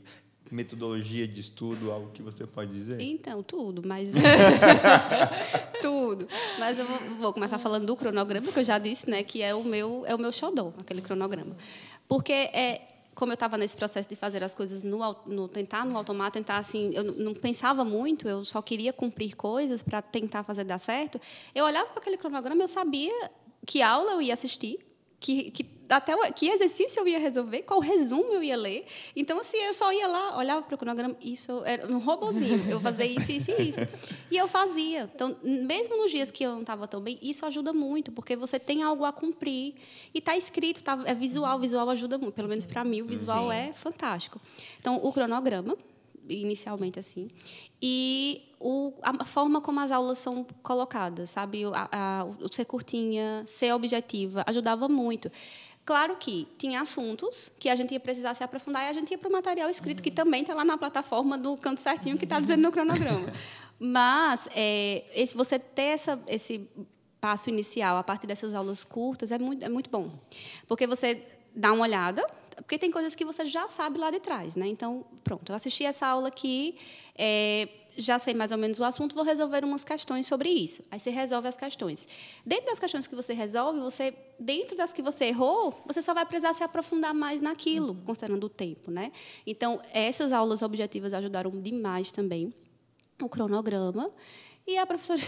metodologia de estudo, algo que você pode dizer? Então, tudo, mas. tudo. Mas eu vou, vou, começar falando do cronograma, que eu já disse, né, que é o meu, é o meu xodó, aquele cronograma. Porque é, como eu estava nesse processo de fazer as coisas no, no tentar no automático, tentar assim, eu não pensava muito, eu só queria cumprir coisas para tentar fazer dar certo. Eu olhava para aquele cronograma, eu sabia que aula eu ia assistir, que, que até o, que exercício eu ia resolver, qual resumo eu ia ler. Então, assim, eu só ia lá, olhava para o cronograma, isso era um robozinho, eu fazia isso, isso e isso. E eu fazia. Então, mesmo nos dias que eu não estava tão bem, isso ajuda muito, porque você tem algo a cumprir. E está escrito, tá, é visual, visual ajuda muito. Pelo menos para mim, o visual Sim. é fantástico. Então, o cronograma, inicialmente assim. E o, a forma como as aulas são colocadas, sabe? A, a, o ser curtinha, ser objetiva, ajudava muito. Claro que tinha assuntos que a gente ia precisar se aprofundar e a gente ia para o material escrito, que também está lá na plataforma do canto certinho que está dizendo no cronograma. Mas é, esse, você ter essa, esse passo inicial a partir dessas aulas curtas é muito, é muito bom. Porque você dá uma olhada, porque tem coisas que você já sabe lá de trás, né? Então, pronto, eu assisti essa aula aqui, é, já sei mais ou menos o assunto, vou resolver umas questões sobre isso. Aí você resolve as questões. Dentro das questões que você resolve, você dentro das que você errou, você só vai precisar se aprofundar mais naquilo, uhum. considerando o tempo, né? Então, essas aulas objetivas ajudaram demais também. O cronograma e a professora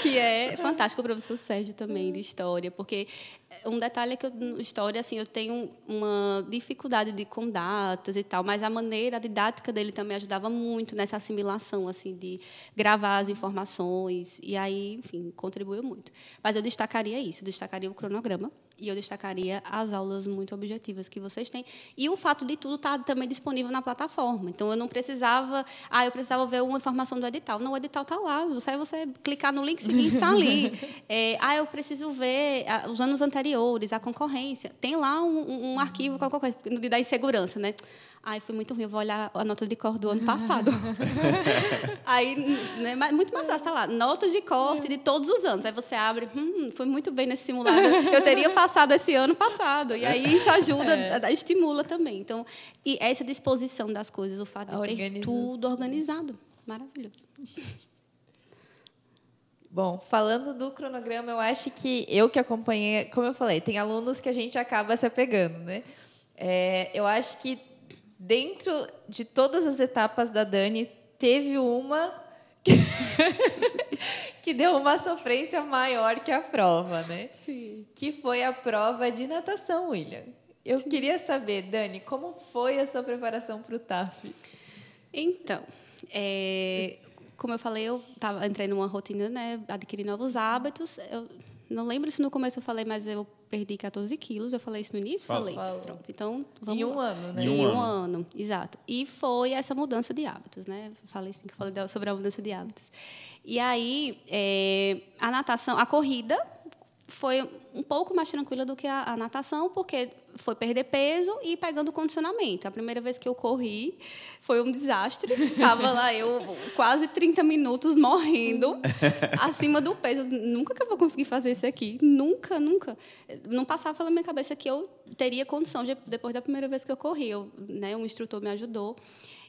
que é fantástico o professor Sérgio também de história porque um detalhe é que eu, história assim eu tenho uma dificuldade de com datas e tal mas a maneira didática dele também ajudava muito nessa assimilação assim de gravar as informações e aí enfim contribuiu muito mas eu destacaria isso destacaria o cronograma e eu destacaria as aulas muito objetivas que vocês têm. E o fato de tudo estar tá também disponível na plataforma. Então, eu não precisava... Ah, eu precisava ver uma informação do edital. Não, o edital está lá. É você clicar no link seguinte, está ali. É, ah, eu preciso ver os anos anteriores, a concorrência. Tem lá um, um arquivo com alguma coisa, da insegurança, né? Ai, foi muito ruim, eu vou olhar a nota de cor do ano passado. Aí, né, muito mais fácil, está lá, notas de corte de todos os anos. Aí você abre, hum, foi muito bem nesse simulado. Eu teria passado esse ano passado. E aí isso ajuda, é. estimula também. Então, e essa disposição das coisas, o fato de ter tudo organizado. Maravilhoso. Bom, falando do cronograma, eu acho que eu que acompanhei, como eu falei, tem alunos que a gente acaba se apegando, né? É, eu acho que dentro de todas as etapas da Dani, teve uma que, que deu uma sofrência maior que a prova, né? Sim. Que foi a prova de natação, William. Eu Sim. queria saber, Dani, como foi a sua preparação para o TAF? Então, é, como eu falei, eu tava, entrei numa rotina, né, adquiri novos hábitos. Eu não lembro se no começo eu falei, mas eu perdi 14 quilos. Eu falei isso no início? Falei. Pronto. Então, vamos Em um lá. ano, né? Em um, em um ano. ano. exato. E foi essa mudança de hábitos, né? Falei assim, que eu falei sobre a mudança de hábitos. E aí, é, a natação, a corrida foi um pouco mais tranquila do que a, a, natação, porque foi perder peso e pegando condicionamento. A primeira vez que eu corri foi um desastre. Estava lá eu quase 30 minutos morrendo, acima do peso. Nunca que eu vou conseguir fazer isso aqui. Nunca, nunca. Não passava pela minha cabeça que eu teria condição de, depois da primeira vez que eu corri. Eu, né, um instrutor me ajudou.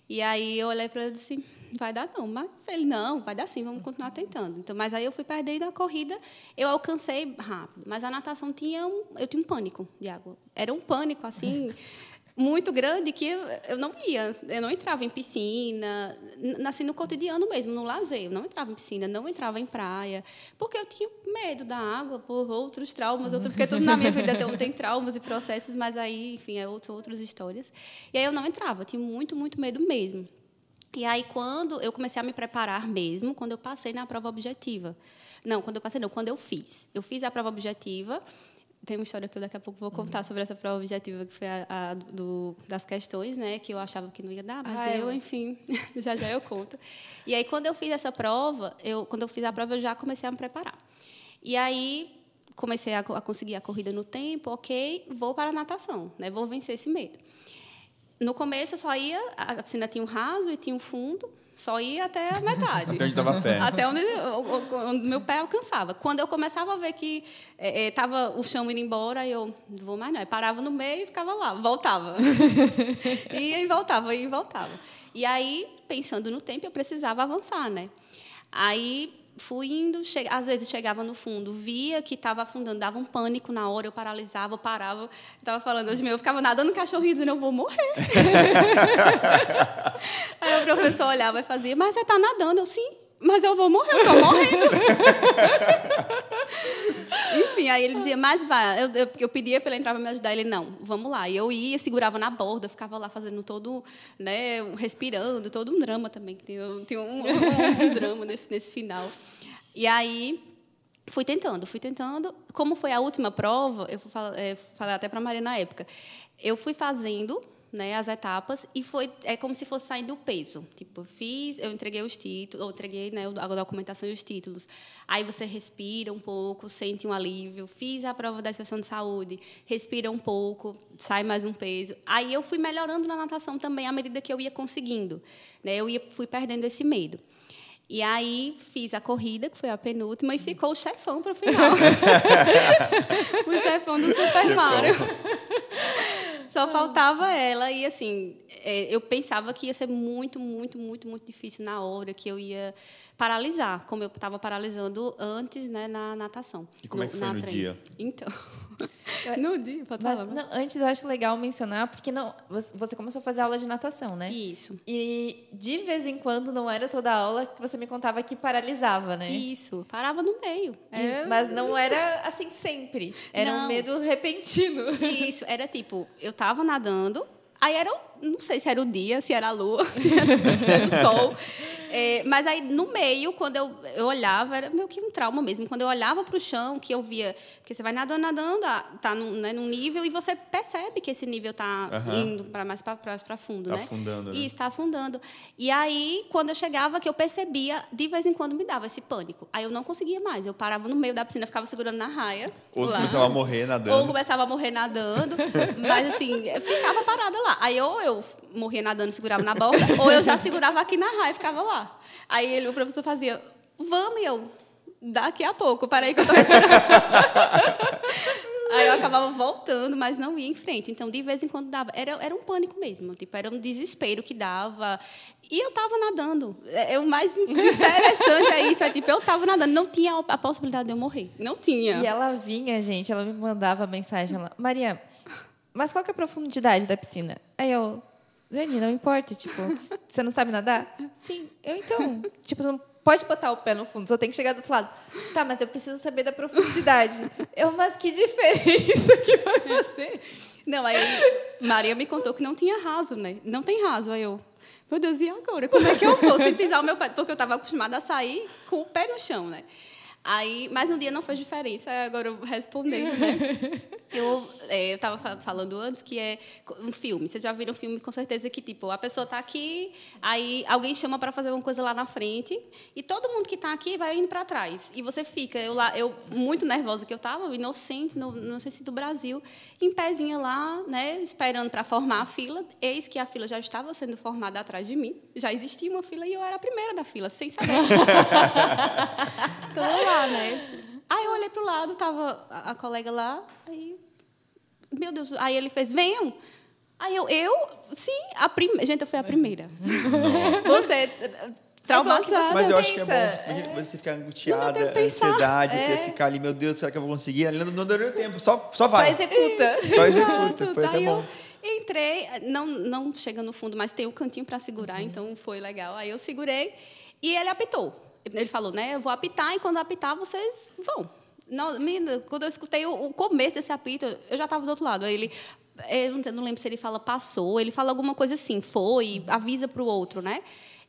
E aí eu olhei para ele e disse, vai dar não. Mas ele, não, vai dar sim, vamos continuar tentando. Então, mas aí eu fui perdendo a corrida, eu alcancei rápido. Mas a natação tinha um, eu tinha um pânico de água. Era um pânico, assim, muito grande que eu não ia. Eu não entrava em piscina, assim, no cotidiano mesmo, no lazer. Eu não entrava em piscina, não entrava em praia, porque eu tinha medo da água, por outros traumas, outro, porque tudo na minha vida tem, tem traumas e processos, mas aí, enfim, é, são outras histórias. E aí eu não entrava, eu tinha muito, muito medo mesmo. E aí, quando eu comecei a me preparar mesmo, quando eu passei na prova objetiva. Não, quando eu passei, não, quando eu fiz. Eu fiz a prova objetiva. Tem uma história que eu daqui a pouco vou contar uhum. sobre essa prova objetiva, que foi a, a do, das questões, né? Que eu achava que não ia dar, mas ah, deu, é. enfim. já já eu conto. E aí, quando eu fiz essa prova, eu, quando eu fiz a prova, eu já comecei a me preparar. E aí, comecei a, a conseguir a corrida no tempo, ok, vou para a natação, né? Vou vencer esse medo. No começo eu só ia, a piscina tinha um raso e tinha um fundo, só ia até a metade. até onde estava pé. Até onde, onde, meu pé alcançava. Quando eu começava a ver que estava é, é, o chão indo embora, eu não vou mais não. Eu parava no meio e ficava lá, voltava. ia e voltava, ia e voltava. E aí, pensando no tempo, eu precisava avançar, né? Aí fui indo, che... às vezes chegava no fundo, via que estava afundando, dava um pânico na hora, eu paralisava, eu parava, estava falando hoje mesmo, eu ficava nadando cachorrinho dizendo, eu vou morrer. Aí o professor olhava e fazia, mas você está nadando, eu sim, mas eu vou morrer, eu estou morrendo. Enfim, aí ele dizia, mas vai. Eu, eu, eu pedia para ele entrar para me ajudar. Ele, não, vamos lá. E eu ia, segurava na borda, ficava lá fazendo todo, né, respirando, todo um drama também. Tem, tem um, um, um drama nesse, nesse final. E aí fui tentando, fui tentando. Como foi a última prova, eu falei, falei até para a Maria na época, eu fui fazendo né, as etapas e foi é como se fosse saindo o peso. Tipo, eu fiz, eu entreguei os títulos, eu entreguei né, a documentação e os títulos. Aí você respira um pouco, sente um alívio. Fiz a prova da inspeção de saúde, respira um pouco, sai mais um peso. Aí eu fui melhorando na natação também à medida que eu ia conseguindo. Né, eu ia, fui perdendo esse medo. E aí fiz a corrida, que foi a penúltima, e ficou o chefão para o final. o chefão do Super chefão. Mario. Só faltava ela. E, assim, é, eu pensava que ia ser muito, muito, muito, muito difícil na hora, que eu ia paralisar, como eu estava paralisando antes né, na natação. E como no, é que foi no treino. dia? Então, no dia, pode Mas, falar. Não, antes eu acho legal mencionar, porque não, você começou a fazer aula de natação, né? Isso. E de vez em quando, não era toda a aula que você me contava que paralisava, né? Isso, parava no meio. Era... Mas não era assim sempre. Era não. um medo repentino. Isso, era tipo, eu estava nadando, aí era, não sei se era o dia, se era a lua, se era o sol. É, mas aí, no meio, quando eu, eu olhava, era meio que um trauma mesmo. Quando eu olhava para o chão, que eu via... Porque você vai nadando, nadando, ah, tá num, né, num nível, e você percebe que esse nível está uhum. indo para mais para fundo, tá né? afundando, né? Isso, está afundando. E aí, quando eu chegava, que eu percebia, de vez em quando me dava esse pânico. Aí eu não conseguia mais. Eu parava no meio da piscina, ficava segurando na raia. Ou lá. começava a morrer nadando. Ou começava a morrer nadando. mas, assim, ficava parada lá. Aí, ou eu morria nadando, segurava na borda, ou eu já segurava aqui na raia e ficava lá. Aí ele, o professor fazia, vamos, eu, daqui a pouco, para aí que eu estou respirando. Aí eu acabava voltando, mas não ia em frente. Então, de vez em quando dava. Era, era um pânico mesmo. Tipo, era um desespero que dava. E eu estava nadando. É, é, o mais interessante é isso. É tipo, eu estava nadando. Não tinha a possibilidade de eu morrer. Não tinha. E ela vinha, gente, ela me mandava mensagem. Ela, Maria, mas qual que é a profundidade da piscina? Aí eu, Dani, não importa, tipo, você não sabe nadar? Sim, eu então. Tipo, não pode botar o pé no fundo, só tem que chegar do outro lado. Tá, mas eu preciso saber da profundidade. Eu, mas que diferença que vai fazer? Não, aí Maria me contou que não tinha raso, né? Não tem raso. Aí eu, meu Deus, e agora? Como é que eu vou sem pisar o meu pé? Porque eu estava acostumada a sair com o pé no chão, né? Aí, mas um dia não fez diferença, agora eu respondendo, né? Eu é, estava falando antes que é um filme. Vocês já viram um filme com certeza que tipo a pessoa está aqui, aí alguém chama para fazer uma coisa lá na frente e todo mundo que está aqui vai indo para trás e você fica eu lá eu muito nervosa que eu estava inocente no, não sei se do Brasil em pezinha lá, né, esperando para formar a fila. Eis que a fila já estava sendo formada atrás de mim, já existia uma fila e eu era a primeira da fila sem saber. então lá, né? Aí eu olhei pro lado, tava a, a colega lá, aí meu Deus, aí ele fez, venham. Aí eu, eu sim, a primeira. Gente, eu fui a primeira. Nossa. Você traumatizada. Mas eu acho que é bom você ficar angustiada, ansiedade, é. ficar ali, meu Deus, será que eu vou conseguir? Não, não deu tempo, só, só vai. Só executa. Isso. Só executa, foi até bom. Entrei, não, não chega no fundo, mas tem o um cantinho para segurar, uhum. então foi legal. Aí eu segurei e ele apitou. Ele falou, né, eu vou apitar e quando apitar vocês vão. Não, quando eu escutei o, o começo desse apito, eu já estava do outro lado. Aí ele, eu não lembro se ele fala passou, ele fala alguma coisa assim, foi, avisa para o outro, né?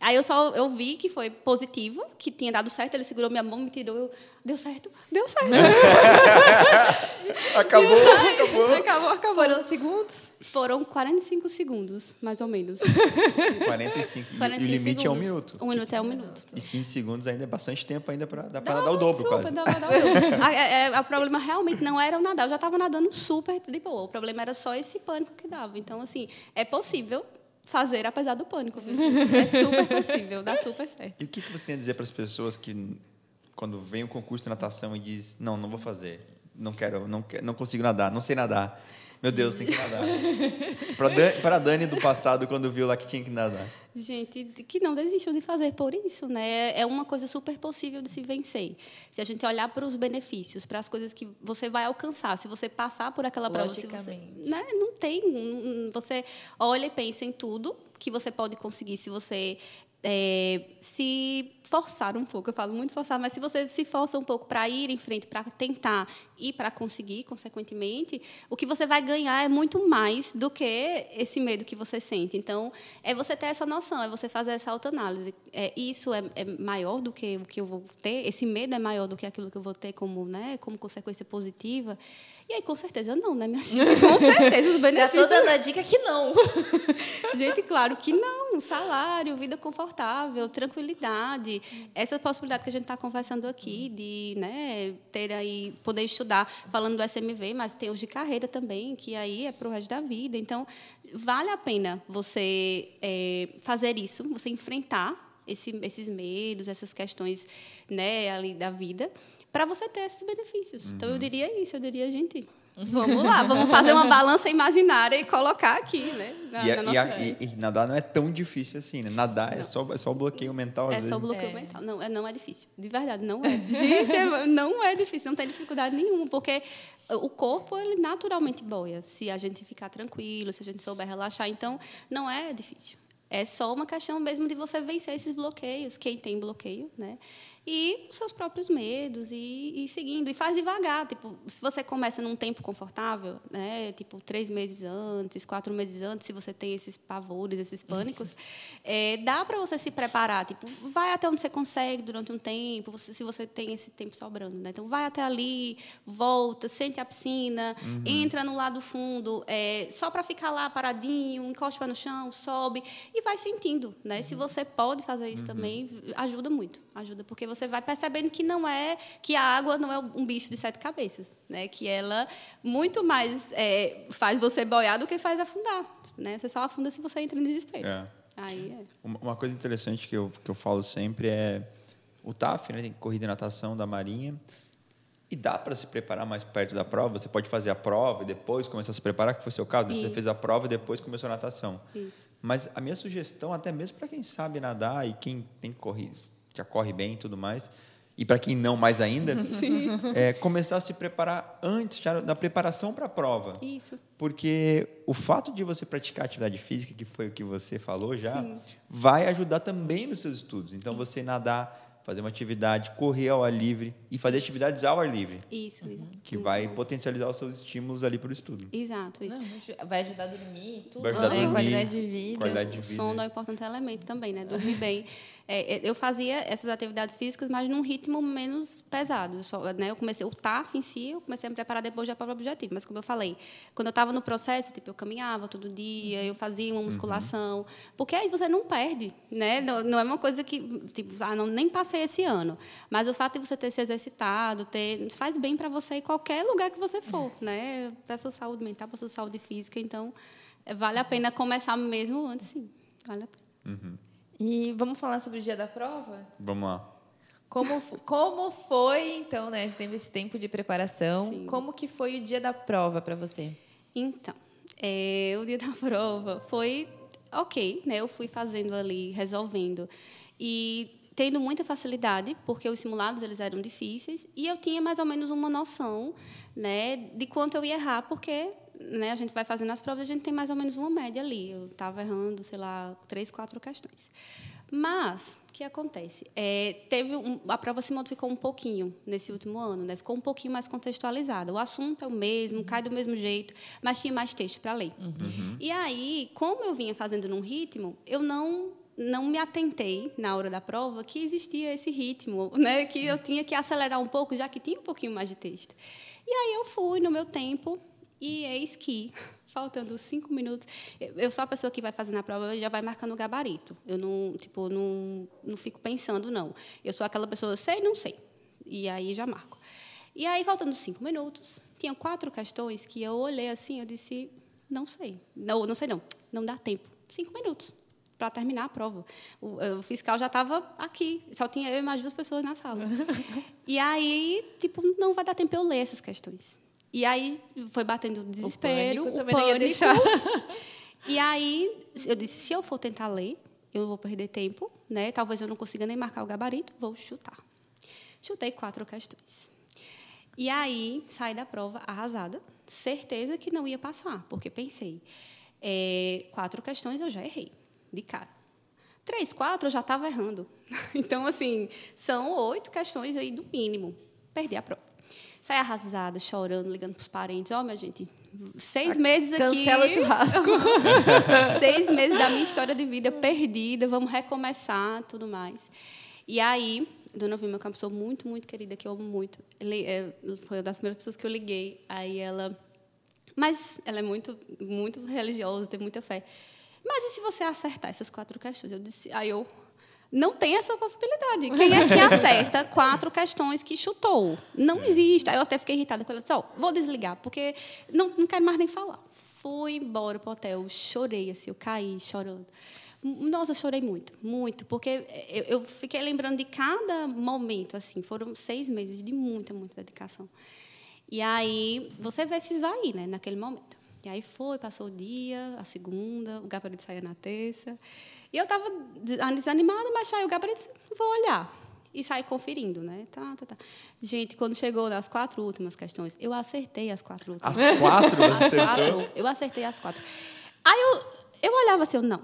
Aí eu só eu vi que foi positivo, que tinha dado certo, ele segurou minha mão, me tirou, eu, deu certo, deu certo. acabou, acabou. Acabou, acabou. Foram segundos? Foram 45 segundos, mais ou menos. 45. 45 e o limite segundos. é um minuto. Um minuto é um minuto. E 15 segundos ainda é bastante tempo ainda para dar para dar o dobro, super, quase. Dá dar o dobro. a, é, é, o problema realmente não era o nadar, eu já estava nadando super de boa. O problema era só esse pânico que dava. Então, assim, é possível fazer apesar do pânico. Viu? É super possível, dá super certo. E o que, que você tem a dizer para as pessoas que, quando vem um concurso de natação e diz, não, não vou fazer, não quero, não, quero, não consigo nadar, não sei nadar. Meu Deus, tem que nadar. Para a Dani do passado, quando viu lá que tinha que nadar. Gente, que não desistam de fazer por isso, né? É uma coisa super possível de se vencer. Se a gente olhar para os benefícios, para as coisas que você vai alcançar, se você passar por aquela prova, você, né? não tem. Você olha e pensa em tudo que você pode conseguir se você é, se forçar um pouco, eu falo muito forçar, mas se você se força um pouco para ir em frente, para tentar e para conseguir, consequentemente, o que você vai ganhar é muito mais do que esse medo que você sente. Então, é você ter essa noção, é você fazer essa autoanálise. É, isso é, é maior do que o que eu vou ter, esse medo é maior do que aquilo que eu vou ter como, né, como consequência positiva. E aí, com certeza, não, né, minha gente? Com certeza, os benefícios. Já estou dando a dica que não. gente, claro que não. Salário, vida confortável, tranquilidade. Essa possibilidade que a gente está conversando aqui de né, ter aí, poder estudar, falando do SMV, mas tem os de carreira também, que aí é para o resto da vida. Então, vale a pena você é, fazer isso, você enfrentar esse, esses medos, essas questões né, ali da vida para você ter esses benefícios. Uhum. Então, eu diria isso, eu diria, gente, vamos lá, vamos fazer uma balança imaginária e colocar aqui, né? Na, e, na e, a, e, e, nadar não é tão difícil assim, né? Nadar é só, é só o bloqueio mental, É vezes. só o bloqueio é. mental. Não, é, não é difícil. De verdade, não é. Gente, é, não é difícil, não tem dificuldade nenhuma, porque o corpo, ele naturalmente boia, se a gente ficar tranquilo, se a gente souber relaxar. Então, não é difícil. É só uma questão mesmo de você vencer esses bloqueios, quem tem bloqueio, né? E os seus próprios medos e, e, seguindo e faz devagar tipo se você começa num tempo confortável né tipo três meses antes quatro meses antes se você tem esses pavores esses pânicos é, dá para você se preparar tipo vai até onde você consegue durante um tempo você, se você tem esse tempo sobrando né então vai até ali volta sente a piscina uhum. entra no lado fundo é, só para ficar lá paradinho encosta para no chão sobe e vai sentindo né uhum. se você pode fazer isso uhum. também ajuda muito ajuda porque você vai percebendo que não é que a água não é um bicho de sete cabeças, né? Que ela muito mais é, faz você boiar do que faz afundar, né? Você só afunda se você entra em desespero. É. Aí é. Uma coisa interessante que eu que eu falo sempre é o TAF, né? Tem corrida e natação da Marinha. E dá para se preparar mais perto da prova? Você pode fazer a prova e depois começar a se preparar, que foi o seu caso. Né? Você fez a prova e depois começou a natação. Isso. Mas a minha sugestão, até mesmo para quem sabe nadar e quem tem corrido, já corre bem e tudo mais, e para quem não mais ainda, é começar a se preparar antes, já na preparação para a prova. Isso. Porque o fato de você praticar atividade física, que foi o que você falou já, Sim. vai ajudar também nos seus estudos. Então, você nadar fazer uma atividade, correr ao ar livre e fazer atividades ao ar livre. Isso, exato. Que vai potencializar os seus estímulos ali para o estudo. Exato, isso. Não, vai ajudar a dormir, tudo. Vai ajudar a né? dormir, qualidade de vida. Qualidade de vida. O sono é um importante elemento também, né? Dormir bem. É, é, eu fazia essas atividades físicas, mas num ritmo menos pesado. Eu, só, né, eu comecei o TAF em si, eu comecei a me preparar depois da prova objetiva. Mas como eu falei, quando eu estava no processo, tipo, eu caminhava todo dia, eu fazia uma musculação, uhum. porque aí você não perde, né? Não, não, é uma coisa que tipo, ah, não nem passei esse ano, mas o fato de você ter se exercitado, ter faz bem para você em qualquer lugar que você for, né? Para sua saúde mental, para sua saúde física, então vale a pena começar mesmo antes, sim. Vale a pena. Uhum. E vamos falar sobre o dia da prova? Vamos lá. Como, como foi, então, né? A gente teve esse tempo de preparação. Sim. Como que foi o dia da prova para você? Então, é, o dia da prova foi ok, né? Eu fui fazendo ali, resolvendo. E tendo muita facilidade, porque os simulados eles eram difíceis, e eu tinha mais ou menos uma noção né, de quanto eu ia errar, porque né, a gente vai fazendo as provas, a gente tem mais ou menos uma média ali. Eu estava errando, sei lá, três, quatro questões. Mas, o que acontece? É, teve um, a prova se modificou um pouquinho nesse último ano, né? ficou um pouquinho mais contextualizada. O assunto é o mesmo, uhum. cai do mesmo jeito, mas tinha mais texto para ler. Uhum. E aí, como eu vinha fazendo num ritmo, eu não não me atentei na hora da prova que existia esse ritmo, né? que eu tinha que acelerar um pouco, já que tinha um pouquinho mais de texto. E aí eu fui no meu tempo, e eis que, faltando cinco minutos, eu sou a pessoa que vai fazendo a prova e já vai marcando o gabarito. Eu não, tipo, não, não fico pensando, não. Eu sou aquela pessoa, eu sei, não sei. E aí já marco. E aí, faltando cinco minutos, tinha quatro questões que eu olhei assim, eu disse, não sei. Não, não sei não, não dá tempo. Cinco minutos para terminar a prova. O, o fiscal já estava aqui, só tinha eu e mais duas pessoas na sala. e aí, tipo, não vai dar tempo eu ler essas questões. E aí foi batendo o desespero, o pânico. O pânico. deixar. E aí eu disse, se eu for tentar ler, eu vou perder tempo, né? Talvez eu não consiga nem marcar o gabarito, vou chutar. Chutei quatro questões. E aí saí da prova arrasada, certeza que não ia passar, porque pensei, é, quatro questões eu já errei, de cara. Três, quatro eu já estava errando. Então, assim, são oito questões aí no mínimo. Perdi a prova. Saí arrasada, chorando, ligando para os parentes. Ó, oh, minha gente, seis meses aqui. Cancela o churrasco. seis meses da minha história de vida perdida, vamos recomeçar, tudo mais. E aí, Dona Vilma, que é uma pessoa muito, muito querida, que eu amo muito, é, foi uma das primeiras pessoas que eu liguei. Aí ela. Mas ela é muito, muito religiosa, tem muita fé. Mas e se você acertar essas quatro questões? Eu disse, aí eu não tem essa possibilidade. Quem é que acerta quatro questões que chutou? Não existe. Aí eu até fiquei irritada com ela. Disse, oh, vou desligar, porque não, não quero mais nem falar. Fui embora para o hotel, chorei, assim, eu caí chorando. Nossa, eu chorei muito, muito, porque eu, eu, fiquei lembrando de cada momento, assim, foram seis meses de muita, muita dedicação. E aí você vê se esvair, né, naquele momento. E aí foi, passou o dia, a segunda, o gabarito saía na terça. E eu estava desanimada, mas saiu o gabarito disse, vou olhar. E saí conferindo, né? Tá, tá, tá. Gente, quando chegou nas quatro últimas questões, eu acertei as quatro últimas. As quatro? Você as quatro, eu acertei as quatro. Aí eu, eu olhava assim, eu, não,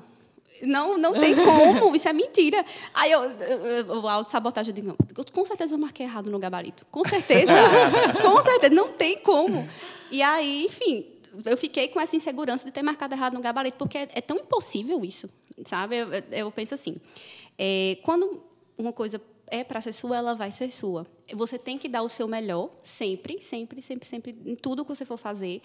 não, não tem como, isso é mentira. Aí eu, eu, o auto-sabotagem, eu digo, não, com certeza eu marquei errado no gabarito. Com certeza, com certeza, não tem como. E aí, enfim, eu fiquei com essa insegurança de ter marcado errado no gabarito, porque é, é tão impossível isso sabe? Eu, eu penso assim, é, quando uma coisa é para ser sua, ela vai ser sua. Você tem que dar o seu melhor, sempre, sempre, sempre, sempre, em tudo que você for fazer.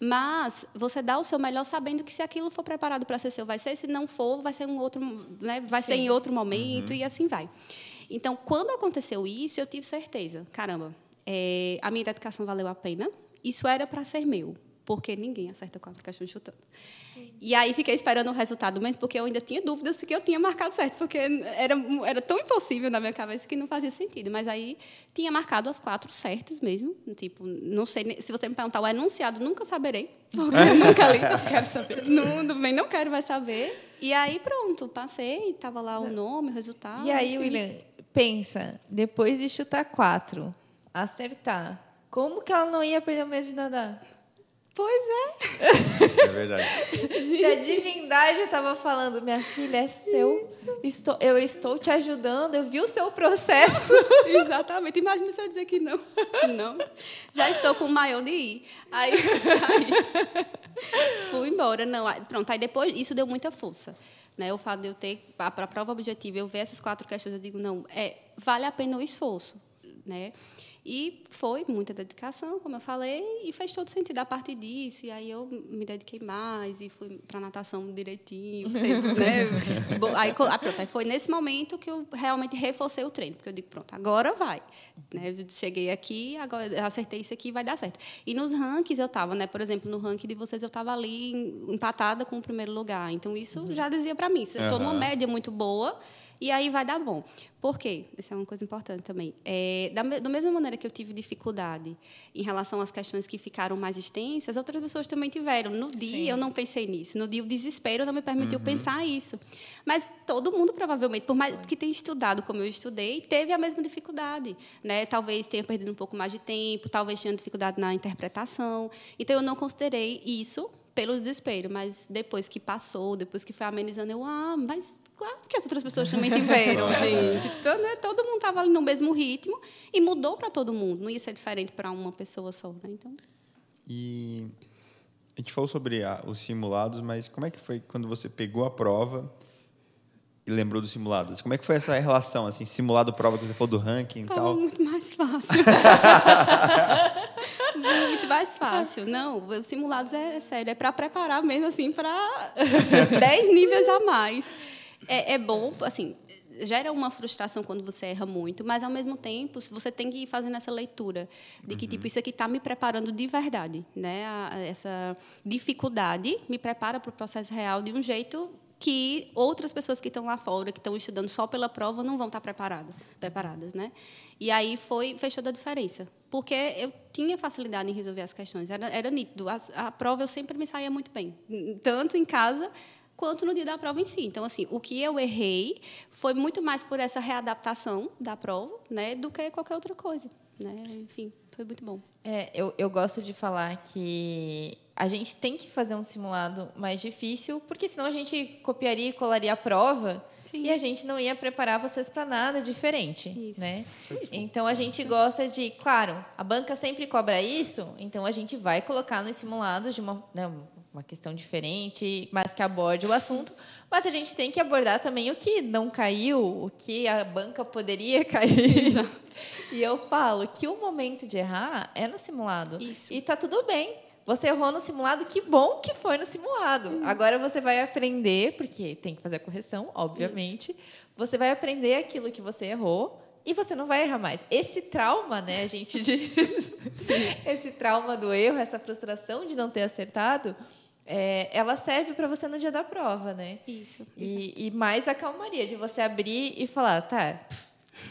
Mas você dá o seu melhor sabendo que se aquilo for preparado para ser seu, vai ser. Se não for, vai ser um outro, né? vai Sim. ser em outro momento uhum. e assim vai. Então, quando aconteceu isso, eu tive certeza. Caramba, é, a minha dedicação valeu a pena. Isso era para ser meu, porque ninguém acerta quatro questões chutando. E aí fiquei esperando o resultado mesmo, porque eu ainda tinha dúvidas se que eu tinha marcado certo, porque era, era tão impossível na minha cabeça que não fazia sentido. Mas aí tinha marcado as quatro certas mesmo. Tipo, não sei, se você me perguntar o enunciado, nunca saberei, porque eu nunca li. não quero saber. Não, também não quero mais saber. E aí pronto, passei, estava lá o nome, o resultado. E aí, William, pensa, depois de chutar quatro, acertar, como que ela não ia perder o medo de nadar? Pois é. É verdade. Se a divindade estava falando, minha filha, é seu. Estou, eu estou te ajudando, eu vi o seu processo. Exatamente. Imagina se eu dizer que não. Não. Já estou com o maior de ir. Aí saí. Fui embora. Não. Pronto, aí depois isso deu muita força. Né, o fato de eu ter, para a prova objetiva, eu ver essas quatro questões, eu digo, não, é, vale a pena o esforço. Né? E foi muita dedicação, como eu falei, e fez todo sentido a partir disso. E aí eu me dediquei mais e fui para natação direitinho. Sempre, né? aí, ah, pronto, aí foi nesse momento que eu realmente reforcei o treino, porque eu digo, pronto, agora vai. Né? Cheguei aqui, agora acertei isso aqui, vai dar certo. E nos rankings eu estava, né? por exemplo, no ranking de vocês eu estava ali empatada com o primeiro lugar. Então isso uhum. já dizia para mim, se eu estou numa média muito boa, e aí vai dar bom. Por quê? Isso é uma coisa importante também. É, da, da mesma maneira que eu tive dificuldade em relação às questões que ficaram mais extensas, outras pessoas também tiveram. No dia, Sim. eu não pensei nisso. No dia, o desespero não me permitiu uhum. pensar isso. Mas todo mundo, provavelmente, por mais que tenha estudado como eu estudei, teve a mesma dificuldade. Né? Talvez tenha perdido um pouco mais de tempo, talvez tenha dificuldade na interpretação. Então, eu não considerei isso pelo desespero, mas depois que passou, depois que foi amenizando, eu, ah, mas claro que as outras pessoas também tiveram, gente. Então, né, todo mundo estava ali no mesmo ritmo e mudou para todo mundo, não ia ser diferente para uma pessoa só, né? Então. E a gente falou sobre a, os simulados, mas como é que foi quando você pegou a prova e lembrou dos simulados? Como é que foi essa relação, assim, simulado prova que você falou do ranking e tal? muito mais fácil. muito mais fácil. Não, os simulados é, é sério, é para preparar mesmo assim para 10 níveis a mais. É, é bom, assim, gera uma frustração quando você erra muito, mas ao mesmo tempo você tem que ir fazendo essa leitura de que uhum. tipo isso aqui está me preparando de verdade, né? essa dificuldade me prepara para o processo real de um jeito que outras pessoas que estão lá fora, que estão estudando só pela prova, não vão estar preparadas, preparadas, né? E aí foi fechou a diferença, porque eu tinha facilidade em resolver as questões, era, era nítido. A, a prova eu sempre me saía muito bem, tanto em casa quanto no dia da prova em si. Então, assim, o que eu errei foi muito mais por essa readaptação da prova, né, do que qualquer outra coisa, né? Enfim, foi muito bom. É, eu, eu gosto de falar que a gente tem que fazer um simulado mais difícil, porque senão a gente copiaria e colaria a prova Sim. e a gente não ia preparar vocês para nada diferente, isso. né? Então a gente gosta de, claro, a banca sempre cobra isso, então a gente vai colocar nos simulados de uma, né, uma questão diferente, mas que aborde o assunto. Mas a gente tem que abordar também o que não caiu, o que a banca poderia cair. Exato. E eu falo que o momento de errar é no simulado. Isso. E tá tudo bem. Você errou no simulado, que bom que foi no simulado. Uhum. Agora você vai aprender, porque tem que fazer a correção, obviamente. Isso. Você vai aprender aquilo que você errou e você não vai errar mais. Esse trauma, né, a gente diz, esse trauma do erro, essa frustração de não ter acertado, é, ela serve para você no dia da prova, né? Isso. E, e, mais a calmaria de você abrir e falar, tá,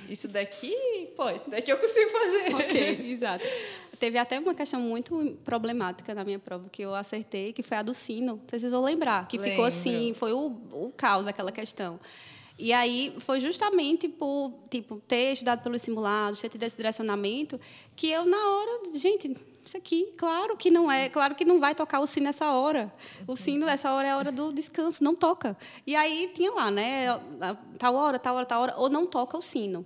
isso daqui, pô, isso daqui eu consigo fazer. Ok, exato. Teve até uma questão muito problemática na minha prova que eu acertei, que foi a do sino. Vocês vão lembrar, que Lembro. ficou assim, foi o, o caos aquela questão. E aí foi justamente por tipo, ter estudado pelos simulados, ter tido esse direcionamento, que eu, na hora, gente, isso aqui, claro que não é, claro que não vai tocar o sino essa hora. O sino, essa hora é a hora do descanso, não toca. E aí tinha lá, né? Tal hora, tal hora, tal hora, ou não toca o sino.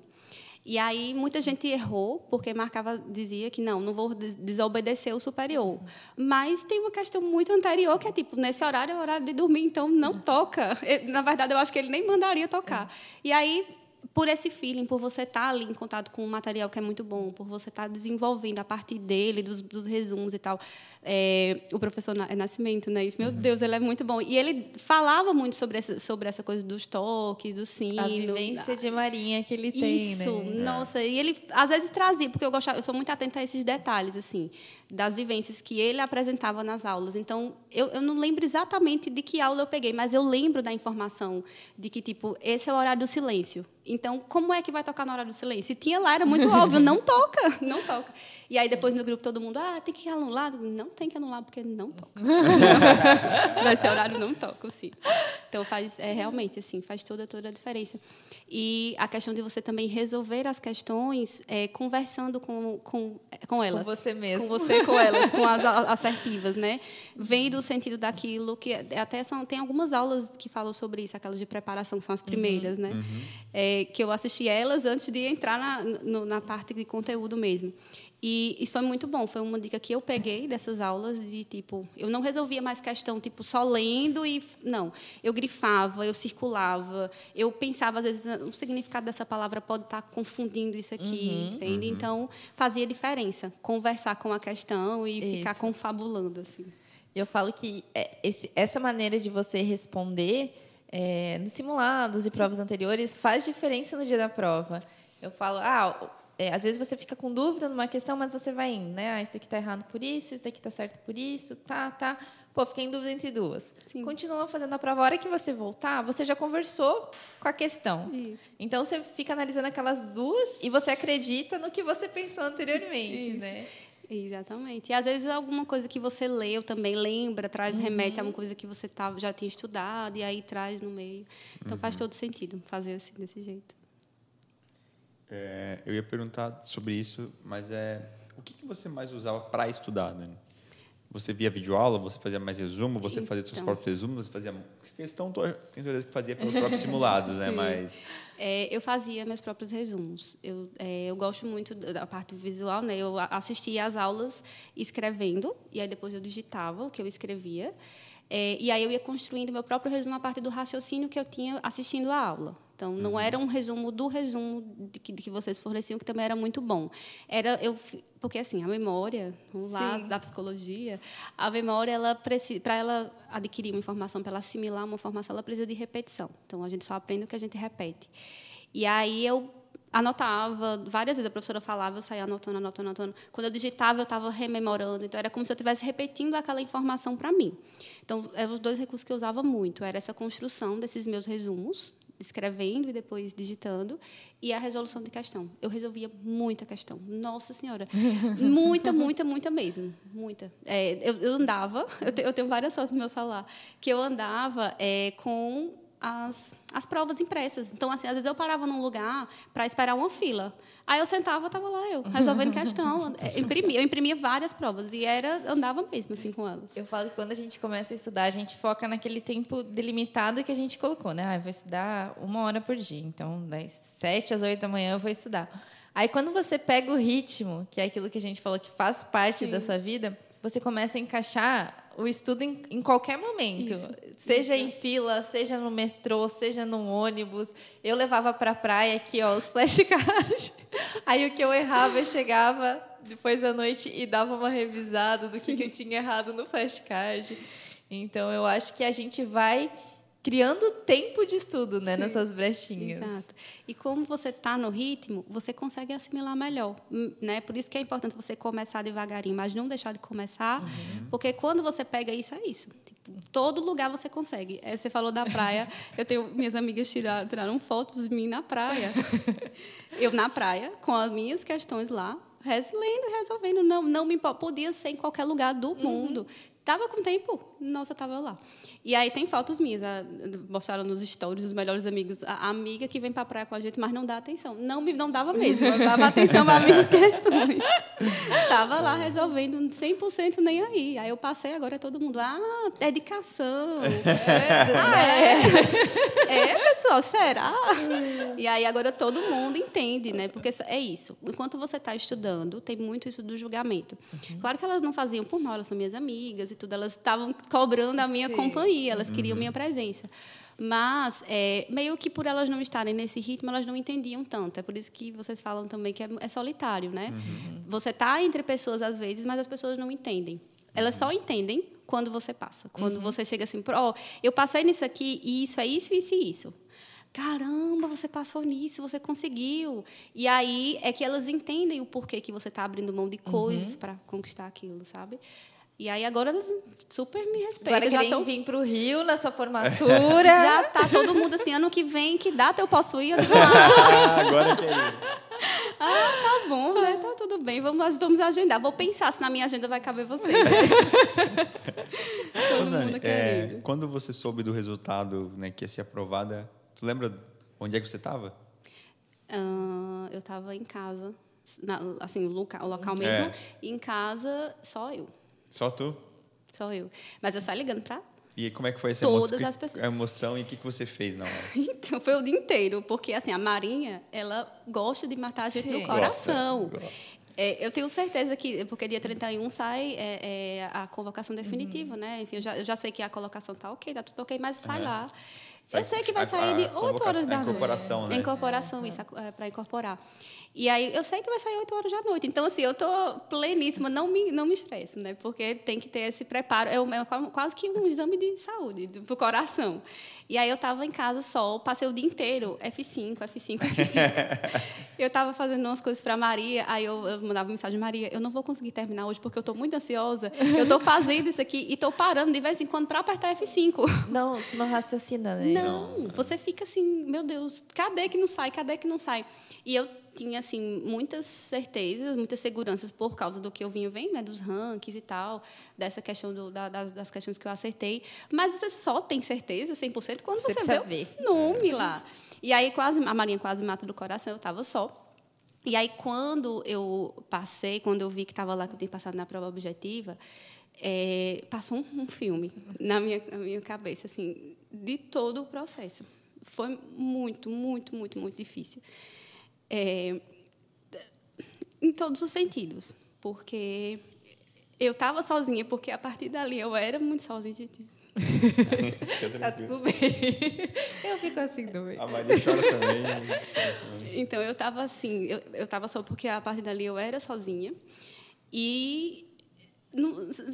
E aí muita gente errou porque marcava dizia que não, não vou desobedecer o superior. Mas tem uma questão muito anterior que é tipo nesse horário é o horário de dormir, então não toca. Na verdade eu acho que ele nem mandaria tocar. E aí por esse feeling, por você estar tá ali em contato com um material que é muito bom, por você estar tá desenvolvendo a partir dele, dos, dos resumos e tal. É, o professor é Nascimento, né? Isso, meu uhum. Deus, ele é muito bom. E ele falava muito sobre essa, sobre essa coisa dos toques, do sino. A vivência da... de Marinha que ele tem, Isso, né? nossa. E ele, às vezes, trazia, porque eu, gostava, eu sou muito atenta a esses detalhes, assim das vivências que ele apresentava nas aulas. Então, eu, eu não lembro exatamente de que aula eu peguei, mas eu lembro da informação de que, tipo, esse é o horário do silêncio. Então, como é que vai tocar na hora do silêncio? E tinha lá, era muito óbvio, não toca, não toca. E aí, depois no grupo, todo mundo, ah, tem que anular. Não tem que anular, porque não toca. Nesse horário não toca, sim. Então, faz, é, realmente, assim, faz toda, toda a diferença. E a questão de você também resolver as questões é, conversando com, com, com elas. Com você mesmo. Com você, com elas, com as assertivas, né? Vendo o sentido daquilo, que até são, tem algumas aulas que falam sobre isso, aquelas de preparação, que são as primeiras, uhum. né? Uhum. É, que eu assisti elas antes de entrar na, no, na parte de conteúdo mesmo. E isso foi muito bom. Foi uma dica que eu peguei dessas aulas de tipo, eu não resolvia mais questão tipo só lendo e não, eu grifava, eu circulava, eu pensava às vezes o significado dessa palavra pode estar confundindo isso aqui, uhum, entende? Uhum. Então fazia diferença conversar com a questão e isso. ficar confabulando assim. Eu falo que é, esse, essa maneira de você responder é, nos simulados e provas anteriores faz diferença no dia da prova. Eu falo, ah, é, às vezes você fica com dúvida numa questão, mas você vai indo, né? Ah, isso daqui está errado por isso, isso daqui está certo por isso, tá, tá. Pô, fiquei em dúvida entre duas. Sim. Continua fazendo a prova. A hora que você voltar, você já conversou com a questão. Isso. Então você fica analisando aquelas duas e você acredita no que você pensou anteriormente, isso. né? Exatamente. E às vezes alguma coisa que você leu também lembra, traz, uhum. remete a uma coisa que você tá, já tinha estudado e aí traz no meio. Então uhum. faz todo sentido fazer assim, desse jeito. É, eu ia perguntar sobre isso, mas é o que, que você mais usava para estudar, né? Você via videoaula, você fazia mais resumo, você então. fazia seus próprios resumos, você fazia questão tenho certeza que fazia pelos próprios simulados, né? Mas é, eu fazia meus próprios resumos. Eu, é, eu gosto muito da parte visual, né? Eu assistia às aulas escrevendo e aí depois eu digitava o que eu escrevia. É, e aí eu ia construindo meu próprio resumo a partir do raciocínio que eu tinha assistindo a aula. Então, não uhum. era um resumo do resumo de que, de que, vocês forneciam, que também era muito bom. Era eu porque assim a memória, vamos lá da psicologia, a memória ela precisa para ela adquirir uma informação, para ela assimilar uma informação, ela precisa de repetição. Então, a gente só aprende o que a gente repete. E aí eu anotava várias vezes a professora falava eu saía anotando anotando anotando quando eu digitava eu estava rememorando então era como se eu estivesse repetindo aquela informação para mim então eram os dois recursos que eu usava muito era essa construção desses meus resumos escrevendo e depois digitando, e a resolução de questão. Eu resolvia muita questão. Nossa Senhora. muita, muita, muita mesmo. Muita. É, eu, eu, andava, eu, te, eu, tenho várias fotos no meu celular, que eu andava é, com as, as provas impressas. Então, assim, às vezes eu parava num lugar para esperar uma fila. Aí eu sentava, estava lá eu, resolvendo questão. Eu imprimia, eu imprimia várias provas e era andava mesmo assim com elas. Eu falo que quando a gente começa a estudar, a gente foca naquele tempo delimitado que a gente colocou, né? Ah, eu vou estudar uma hora por dia. Então, das sete às oito da manhã eu vou estudar. Aí, quando você pega o ritmo, que é aquilo que a gente falou que faz parte Sim. da sua vida, você começa a encaixar o estudo em, em qualquer momento. Isso, seja isso. em fila, seja no metrô, seja no ônibus. Eu levava para a praia aqui, ó, os flashcards. Aí o que eu errava, eu chegava depois da noite e dava uma revisada do que, que eu tinha errado no flashcard. Então, eu acho que a gente vai criando tempo de estudo né, nessas brechinhas. Exato. E como você está no ritmo, você consegue assimilar melhor. Hum, né? Por isso que é importante você começar devagarinho, mas não deixar de começar, uhum. porque quando você pega isso, é isso. Tipo, todo lugar você consegue. É, você falou da praia, eu tenho minhas amigas tiraram, tiraram fotos de mim na praia. eu na praia, com as minhas questões lá, lendo, resolvendo. Não, não me podia ser em qualquer lugar do uhum. Tava com tempo, nossa, tava lá. E aí tem fotos minhas, a, mostraram nos stories dos melhores amigos, a, a amiga que vem para praia com a gente, mas não dá atenção. Não me não dava mesmo, eu dava atenção para minhas questões. Tava lá resolvendo 100% nem aí. Aí eu passei agora todo mundo, ah, dedicação. É, ah, é. é, pessoal, será? E aí agora todo mundo entende, né? Porque é isso. Enquanto você está estudando, tem muito isso do julgamento. Uhum. Claro que elas não faziam por mal, elas são minhas amigas e tudo, elas estavam cobrando a minha Sim. companhia, elas queriam uhum. minha presença. Mas, é, meio que por elas não estarem nesse ritmo, elas não entendiam tanto. É por isso que vocês falam também que é, é solitário, né? Uhum. Você está entre pessoas às vezes, mas as pessoas não entendem. Elas só entendem quando você passa. Quando uhum. você chega assim, oh, eu passei nisso aqui e isso é isso, isso e isso. caramba, você passou nisso, você conseguiu. E aí é que elas entendem o porquê que você está abrindo mão de coisas uhum. para conquistar aquilo, sabe? E aí agora elas super me respeitam. Agora já estão vir para o Rio na sua formatura. já tá todo mundo assim, ano que vem, que data eu posso ir? Eu digo, ah, agora que é Ah, tá bom, né? Tá tudo bem. Vamos, vamos agendar. Vou pensar se na minha agenda vai caber você. todo Ô, mundo é, quando você soube do resultado, né, que ia ser aprovada, tu lembra onde é que você estava? Uh, eu estava em casa. Na, assim, o local, o local mesmo. É. E em casa, só eu. Só tu? Só eu. Mas eu saio ligando para e como é que foi essa Todas emoção? as pessoas. A emoção e o que, que você fez na hora? então, foi o dia inteiro, porque assim, a Marinha, ela gosta de matar a gente Sim. no coração. Gosta, gosta. É, eu tenho certeza que, porque dia 31 sai é, é, a convocação definitiva, uhum. né? Enfim, eu já, eu já sei que a colocação tá ok, tá tudo ok, mas sai uhum. lá. Sai, eu sei que vai sair de 8 horas da noite. Incorporação, né? Incorporação, isso, é, para incorporar. E aí eu sei que vai sair 8 horas da noite. Então, assim, eu estou pleníssima, não me, não me estresso, né? Porque tem que ter esse preparo. É, é quase que um exame de saúde para o coração. E aí eu estava em casa só, passei o dia inteiro, F5, F5, F5. eu estava fazendo umas coisas para Maria, aí eu, eu, mandava mensagem, Maria, eu não vou conseguir terminar hoje porque eu estou muito ansiosa. Eu estou fazendo isso aqui e estou parando de vez em quando para apertar F5. Não, tu não raciocina, né? Não, você fica assim, meu Deus, cadê que não sai, cadê que não sai? E eu tinha assim muitas certezas, muitas seguranças por causa do que eu vinha vendo, né, dos rankings e tal, dessa questão do, da, das, das, questões que eu acertei. Mas você só tem certeza 100% quando você, você vê o nome lá. E aí quase a Marinha quase mata do coração, eu estava só. E aí quando eu passei, quando eu vi que estava lá que eu tinha passado na prova objetiva, é, passou um, um, filme na minha, na minha cabeça assim de todo o processo. Foi muito, muito, muito, muito difícil. É, em todos os sentidos, porque eu estava sozinha, porque a partir dali eu era muito sozinha. Gente. tá tudo bem. Eu fico assim também. A Maria chora também. Então, eu estava assim, eu estava só porque a partir dali eu era sozinha. E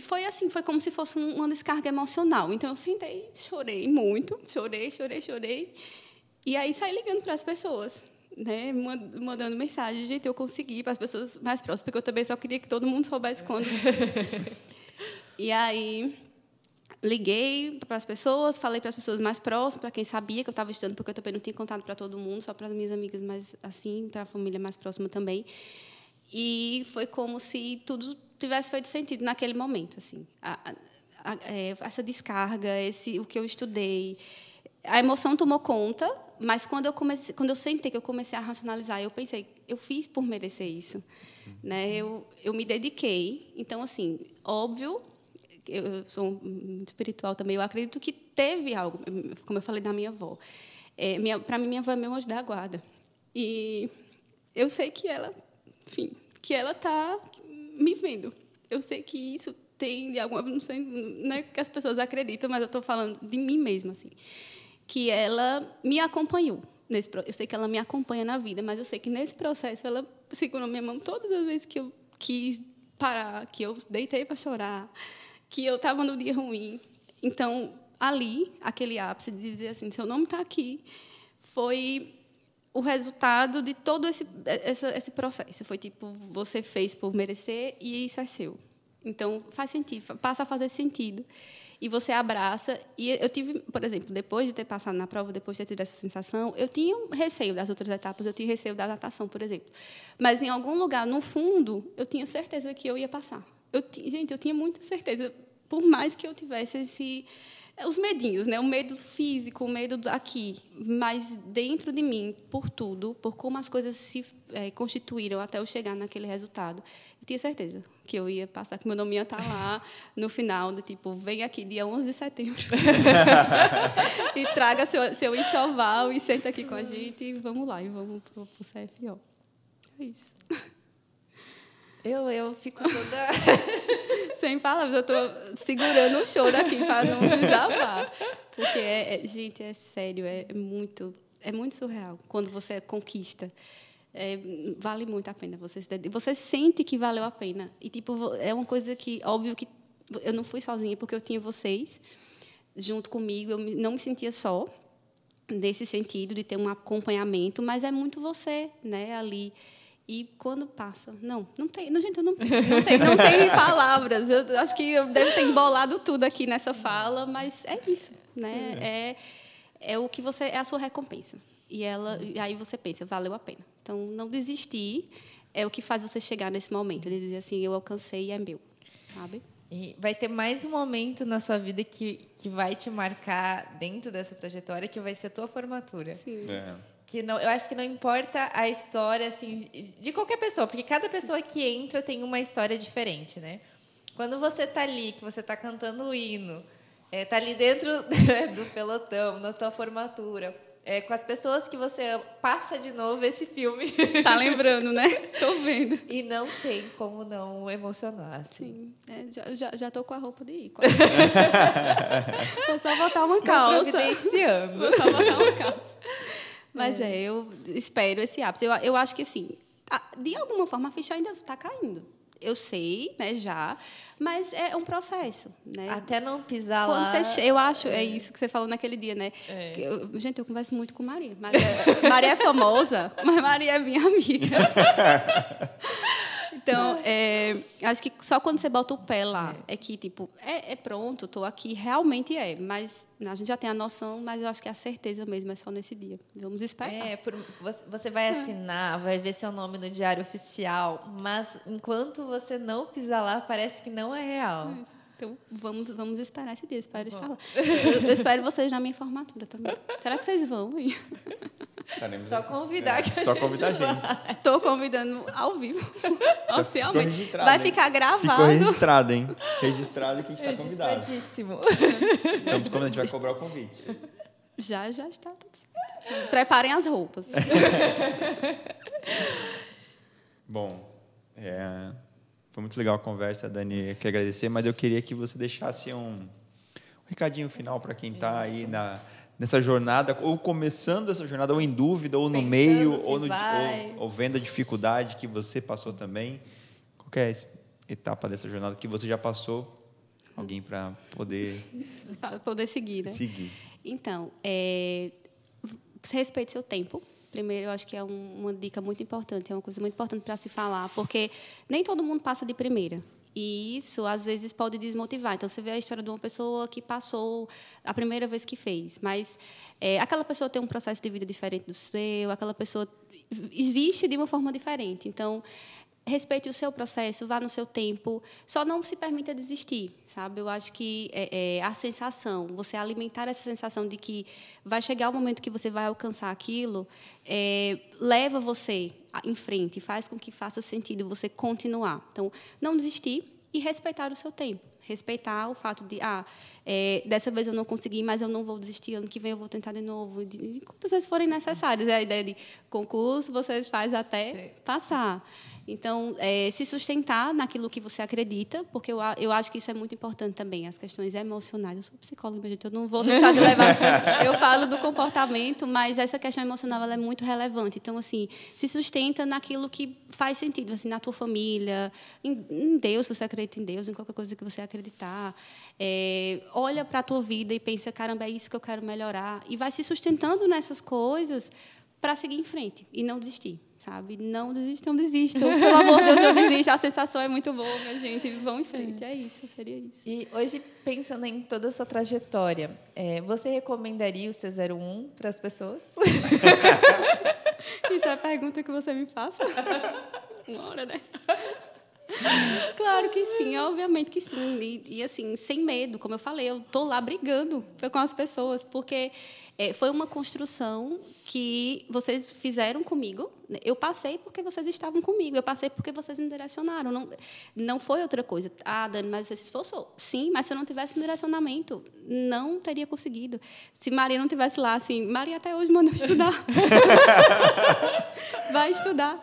foi assim, foi como se fosse uma descarga emocional. Então, eu sentei, chorei muito, chorei, chorei, chorei. E aí saí ligando para as pessoas né, mandando mensagem, gente, eu consegui para as pessoas mais próximas, porque eu também só queria que todo mundo soubesse quando. e aí liguei para as pessoas, falei para as pessoas mais próximas, para quem sabia que eu estava estudando, porque eu também não tinha contado para todo mundo, só para as minhas amigas, mas assim, para a família mais próxima também. E foi como se tudo tivesse feito sentido naquele momento, assim. A, a, a, é, essa descarga, esse o que eu estudei, a emoção tomou conta, mas quando eu comecei, quando eu sentei que eu comecei a racionalizar, eu pensei, eu fiz por merecer isso, né? Eu eu me dediquei. Então assim, óbvio, eu sou muito espiritual também, eu acredito que teve algo, como eu falei da minha avó. É, minha, para mim minha avó é meu anjo da guarda. E eu sei que ela, enfim, que ela está me vendo. Eu sei que isso tem de alguma, não sei, não é que as pessoas acreditam, mas eu estou falando de mim mesma assim que ela me acompanhou. Nesse, eu sei que ela me acompanha na vida, mas eu sei que nesse processo ela segurou minha mão todas as vezes que eu quis parar, que eu deitei para chorar, que eu estava no dia ruim. Então, ali, aquele ápice de dizer assim, seu nome está aqui, foi o resultado de todo esse, esse, esse processo. Foi tipo, você fez por merecer e isso é seu. Então, faz sentido, passa a fazer sentido e você abraça. E eu tive, por exemplo, depois de ter passado na prova, depois de ter tido essa sensação, eu tinha um receio das outras etapas, eu tinha receio da natação, por exemplo. Mas em algum lugar, no fundo, eu tinha certeza que eu ia passar. Eu, gente, eu tinha muita certeza, por mais que eu tivesse esse os medinhos, né? O medo físico, o medo aqui, mas dentro de mim, por tudo, por como as coisas se é, constituíram até eu chegar naquele resultado, tinha certeza que eu ia passar, que meu nome ia estar lá no final, do tipo, vem aqui dia 11 de setembro e traga seu, seu enxoval e senta aqui com a gente e vamos lá, e vamos para o CFO. É isso. Eu, eu fico toda. Sem palavras, eu estou segurando o choro aqui para não desabar. Porque, é, é, gente, é sério, é, muito, é muito surreal quando você conquista. É, vale muito a pena. Você, se você sente que valeu a pena. E, tipo, é uma coisa que, óbvio que eu não fui sozinha, porque eu tinha vocês junto comigo, eu não me sentia só. nesse sentido de ter um acompanhamento, mas é muito você, né, ali. E quando passa, não, não tem, não, gente, não, não tem, não tem palavras. Eu acho que eu devo ter embolado tudo aqui nessa fala, mas é isso, né? É, é o que você é a sua recompensa. E ela, e aí você pensa, valeu a pena. Então, não desistir é o que faz você chegar nesse momento de dizer assim, eu alcancei e é meu, sabe? E vai ter mais um momento na sua vida que, que vai te marcar dentro dessa trajetória, que vai ser a tua formatura. Sim. É. Que não, eu acho que não importa a história assim de qualquer pessoa, porque cada pessoa que entra tem uma história diferente, né? Quando você tá ali, que você tá cantando o hino, é, tá ali dentro do pelotão, na tua formatura, é, com as pessoas que você passa de novo esse filme. Tá lembrando, né? Tô vendo. E não tem como não emocionar. Assim. Sim, é, já, já, já tô com a roupa de ir. Vou só botar uma Estou calça. providenciando. Vou só botar uma calça. Mas é, eu espero esse ápice. Eu, eu acho que, assim, de alguma forma a ficha ainda está caindo. Eu sei, né, já, mas é um processo, né? Até não pisar Quando lá. você che- eu acho, é isso que você falou naquele dia, né? É. Eu- gente, eu converso muito com Maria. Maria, Maria é famosa, mas Maria é minha amiga. Então, é, acho que só quando você bota o pé lá é, que, tipo, é, é pronto, estou aqui, realmente é. Mas a gente já tem a noção, mas eu acho que a certeza mesmo é só nesse dia. Vamos esperar. É, por- você, você vai assinar, vai ver seu nome no diário oficial, mas enquanto você não pisar lá, parece que não é real. Então, vamos, vamos esperar esse dia. Espero estar lá. Eu, eu espero vocês na minha formatura também. Será que vocês vão? Estaremos Só aqui. convidar que a É, Só gente convidar a gente. Estou convidando ao vivo, ficou oficialmente. Vai hein? ficar Ficou gravado. registrado, hein? Registrado que a gente está convidado. Registradíssimo. Estamos como a gente vai cobrar o convite. Já, já está tudo certo. Preparem as roupas. Bom, é, foi muito legal a conversa, Dani. Eu quero agradecer, mas eu queria que você deixasse um, um recadinho final para quem está aí na, nessa jornada, ou começando essa jornada, ou em dúvida, ou no Pensando meio, ou, no, ou, ou vendo a dificuldade que você passou também. Qualquer etapa dessa jornada que você já passou, alguém para poder poder seguir, né? seguir. Então, é, respeite seu tempo. Primeiro, eu acho que é um- uma dica muito importante, é uma coisa muito importante para se falar, porque nem todo mundo passa de primeira. E isso, às vezes, pode desmotivar. Então, você vê a história de uma pessoa que passou a primeira vez que fez, mas é, aquela pessoa tem um processo de vida diferente do seu, aquela pessoa existe de uma forma diferente. Então, respeite o seu processo, vá no seu tempo, só não se permita desistir, sabe? Eu acho que é, é, a sensação, você alimentar essa sensação de que vai chegar o momento que você vai alcançar aquilo, é, leva você em frente, faz com que faça sentido você continuar. Então, não desistir e respeitar o seu tempo. Respeitar o fato de, ah, é, dessa vez eu não consegui, mas eu não vou desistir, ano que vem eu vou tentar de novo. De, de quantas vezes forem necessárias. É a ideia de concurso, você faz até passar. Então, é, se sustentar naquilo que você acredita, porque eu, eu acho que isso é muito importante também, as questões emocionais. Eu sou psicóloga, gente, eu não vou deixar de levar. Eu falo do comportamento, mas essa questão emocional é muito relevante. Então, assim, se sustenta naquilo que faz sentido, assim, na tua família, em, em Deus, se você acredita em Deus, em qualquer coisa que você acreditar. É, olha para a tua vida e pensa, caramba, é isso que eu quero melhorar. E vai se sustentando nessas coisas para seguir em frente e não desistir, sabe? Não desistam, desistam. Pelo amor de Deus, não desistam. A sensação é muito boa, minha gente. Vão em frente. É isso, seria isso. E hoje, pensando em toda a sua trajetória, é, você recomendaria o C01 para as pessoas? Isso é a pergunta que você me faça? Uma hora dessa. Claro que sim, obviamente que sim. E, e, assim, sem medo, como eu falei, eu tô lá brigando com as pessoas, porque é, foi uma construção que vocês fizeram comigo. Eu passei porque vocês estavam comigo, eu passei porque vocês me direcionaram. Não, não foi outra coisa. Ah, Dani, mas você se esforçou. Sim, mas se eu não tivesse um direcionamento, não teria conseguido. Se Maria não tivesse lá, assim, Maria até hoje manda estudar. Vai estudar.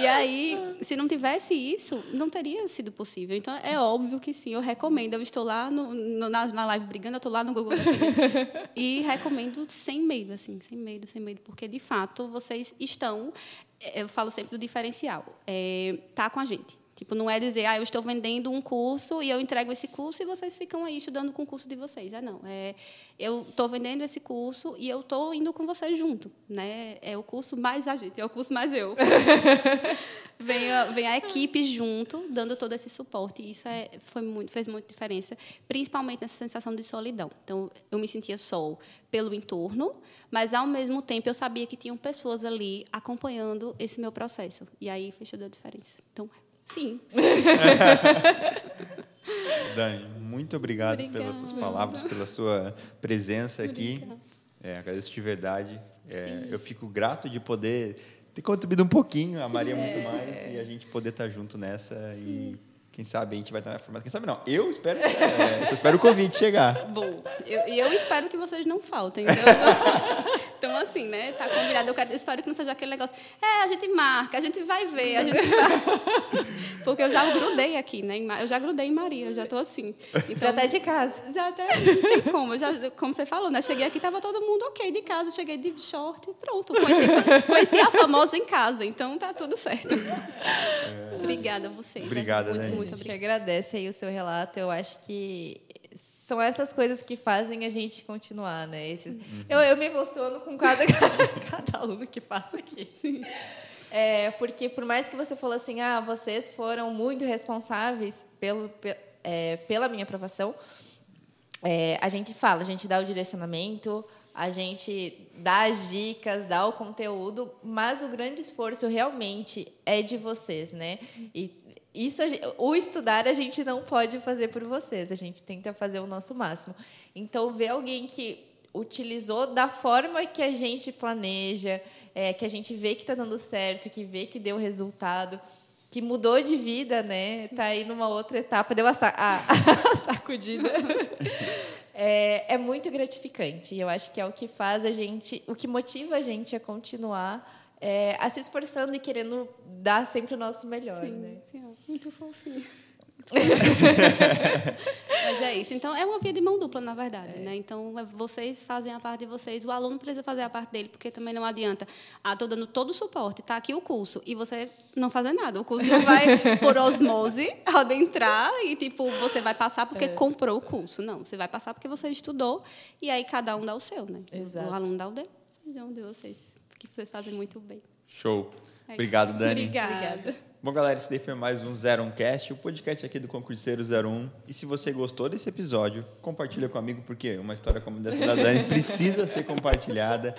E aí, se não tivesse isso, não teria sido possível. Então, é óbvio que sim, eu recomendo. Eu estou lá no, no- na, na live brigando, eu estou lá no Google e recomendo sem medo, assim, sem medo, sem medo, porque de fato vocês estão. Eu falo sempre do diferencial, é, tá com a gente. Tipo, não é dizer, ah, eu estou vendendo um curso e eu entrego esse curso e vocês ficam aí estudando com o curso de vocês. É não, é eu estou vendendo esse curso e eu estou indo com vocês junto, né? É o curso mais a gente, é o curso mais eu. vem, a, vem a equipe junto, dando todo esse suporte. E isso é, foi muito, fez muita diferença, principalmente nessa sensação de solidão. Então, eu me sentia só pelo entorno, mas, ao mesmo tempo, eu sabia que tinham pessoas ali acompanhando esse meu processo. E aí fez toda a diferença. Então, sim. sim. Dani, muito obrigado Obrigada. pelas suas palavras, pela sua presença aqui. É, agradeço de verdade. É, eu fico grato de poder ter contribuído um pouquinho, a Maria muito é. mais, e a gente poder estar junto nessa Sim. e quem sabe a gente vai estar na formação. Quem sabe não. Eu espero, é, eu espero o convite chegar. Bom, e eu, eu, espero que vocês não faltem. Então, então assim, né? Tá combinado. Eu, quero, eu espero que não seja aquele negócio. É, a gente marca, a gente vai ver, a gente vai... Porque eu já grudei aqui, né? Eu já grudei em Maria, eu já estou assim. Então, já até de casa. Já até. Não tem como. Já, como você falou, né? Cheguei aqui, tava todo mundo ok de casa. Cheguei de short e pronto. Conheci, conheci a famosa em casa. Então tá tudo certo. É. Obrigada a vocês. Obrigada, muito, né? muito obrigada. agradece aí o seu relato. Eu acho que são essas coisas que fazem a gente continuar, né? Esses... Uhum. Eu, eu me emociono com cada, cada aluno que passa aqui. Sim. É, porque por mais que você falou assim, ah, vocês foram muito responsáveis pelo, é, pela minha aprovação, é, a gente fala, a gente dá o direcionamento, a gente dá as dicas, dá o conteúdo, mas o grande esforço realmente é de vocês, né? E isso o estudar a gente não pode fazer por vocês, a gente tenta fazer o nosso máximo. Então ver alguém que utilizou da forma que a gente planeja, é, que a gente vê que está dando certo, que vê que deu resultado, que mudou de vida, né? Está aí numa outra etapa, deu a, a, a sacudida. É, é, muito gratificante. E eu acho que é o que faz a gente, o que motiva a gente a continuar é, a se esforçando e querendo dar sempre o nosso melhor, sim, né? Sim, muito fofinho. Mas é isso. Então, é uma via de mão dupla, na verdade. É. Né? Então, é, vocês fazem a parte de vocês, o aluno precisa fazer a parte dele, porque também não adianta. Ah, estou dando todo o suporte, está aqui o curso, e você não fazer nada. O curso não vai por osmose adentrar e, tipo, você vai passar porque é. comprou o curso. Não, você vai passar porque você estudou, e aí cada um dá o seu, né? Exato. O aluno dá o dele, o de vocês, que vocês fazem muito bem. Show. É Obrigado, Dani. Obrigada. Bom, galera, esse daí foi mais um 01cast, o podcast aqui do Concurseiro 01. E se você gostou desse episódio, compartilha com um amigo, porque uma história como essa da Dani precisa ser compartilhada.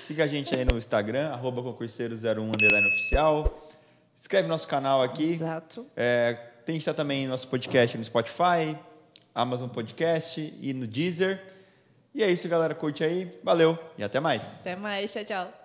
Siga a gente aí no Instagram, arroba concurseiro01 oficial. Inscreve no nosso canal aqui. Exato. É, tem que estar também nosso podcast no Spotify, Amazon Podcast e no Deezer. E é isso, galera. Curte aí. Valeu e até mais. Até mais. Tchau, tchau.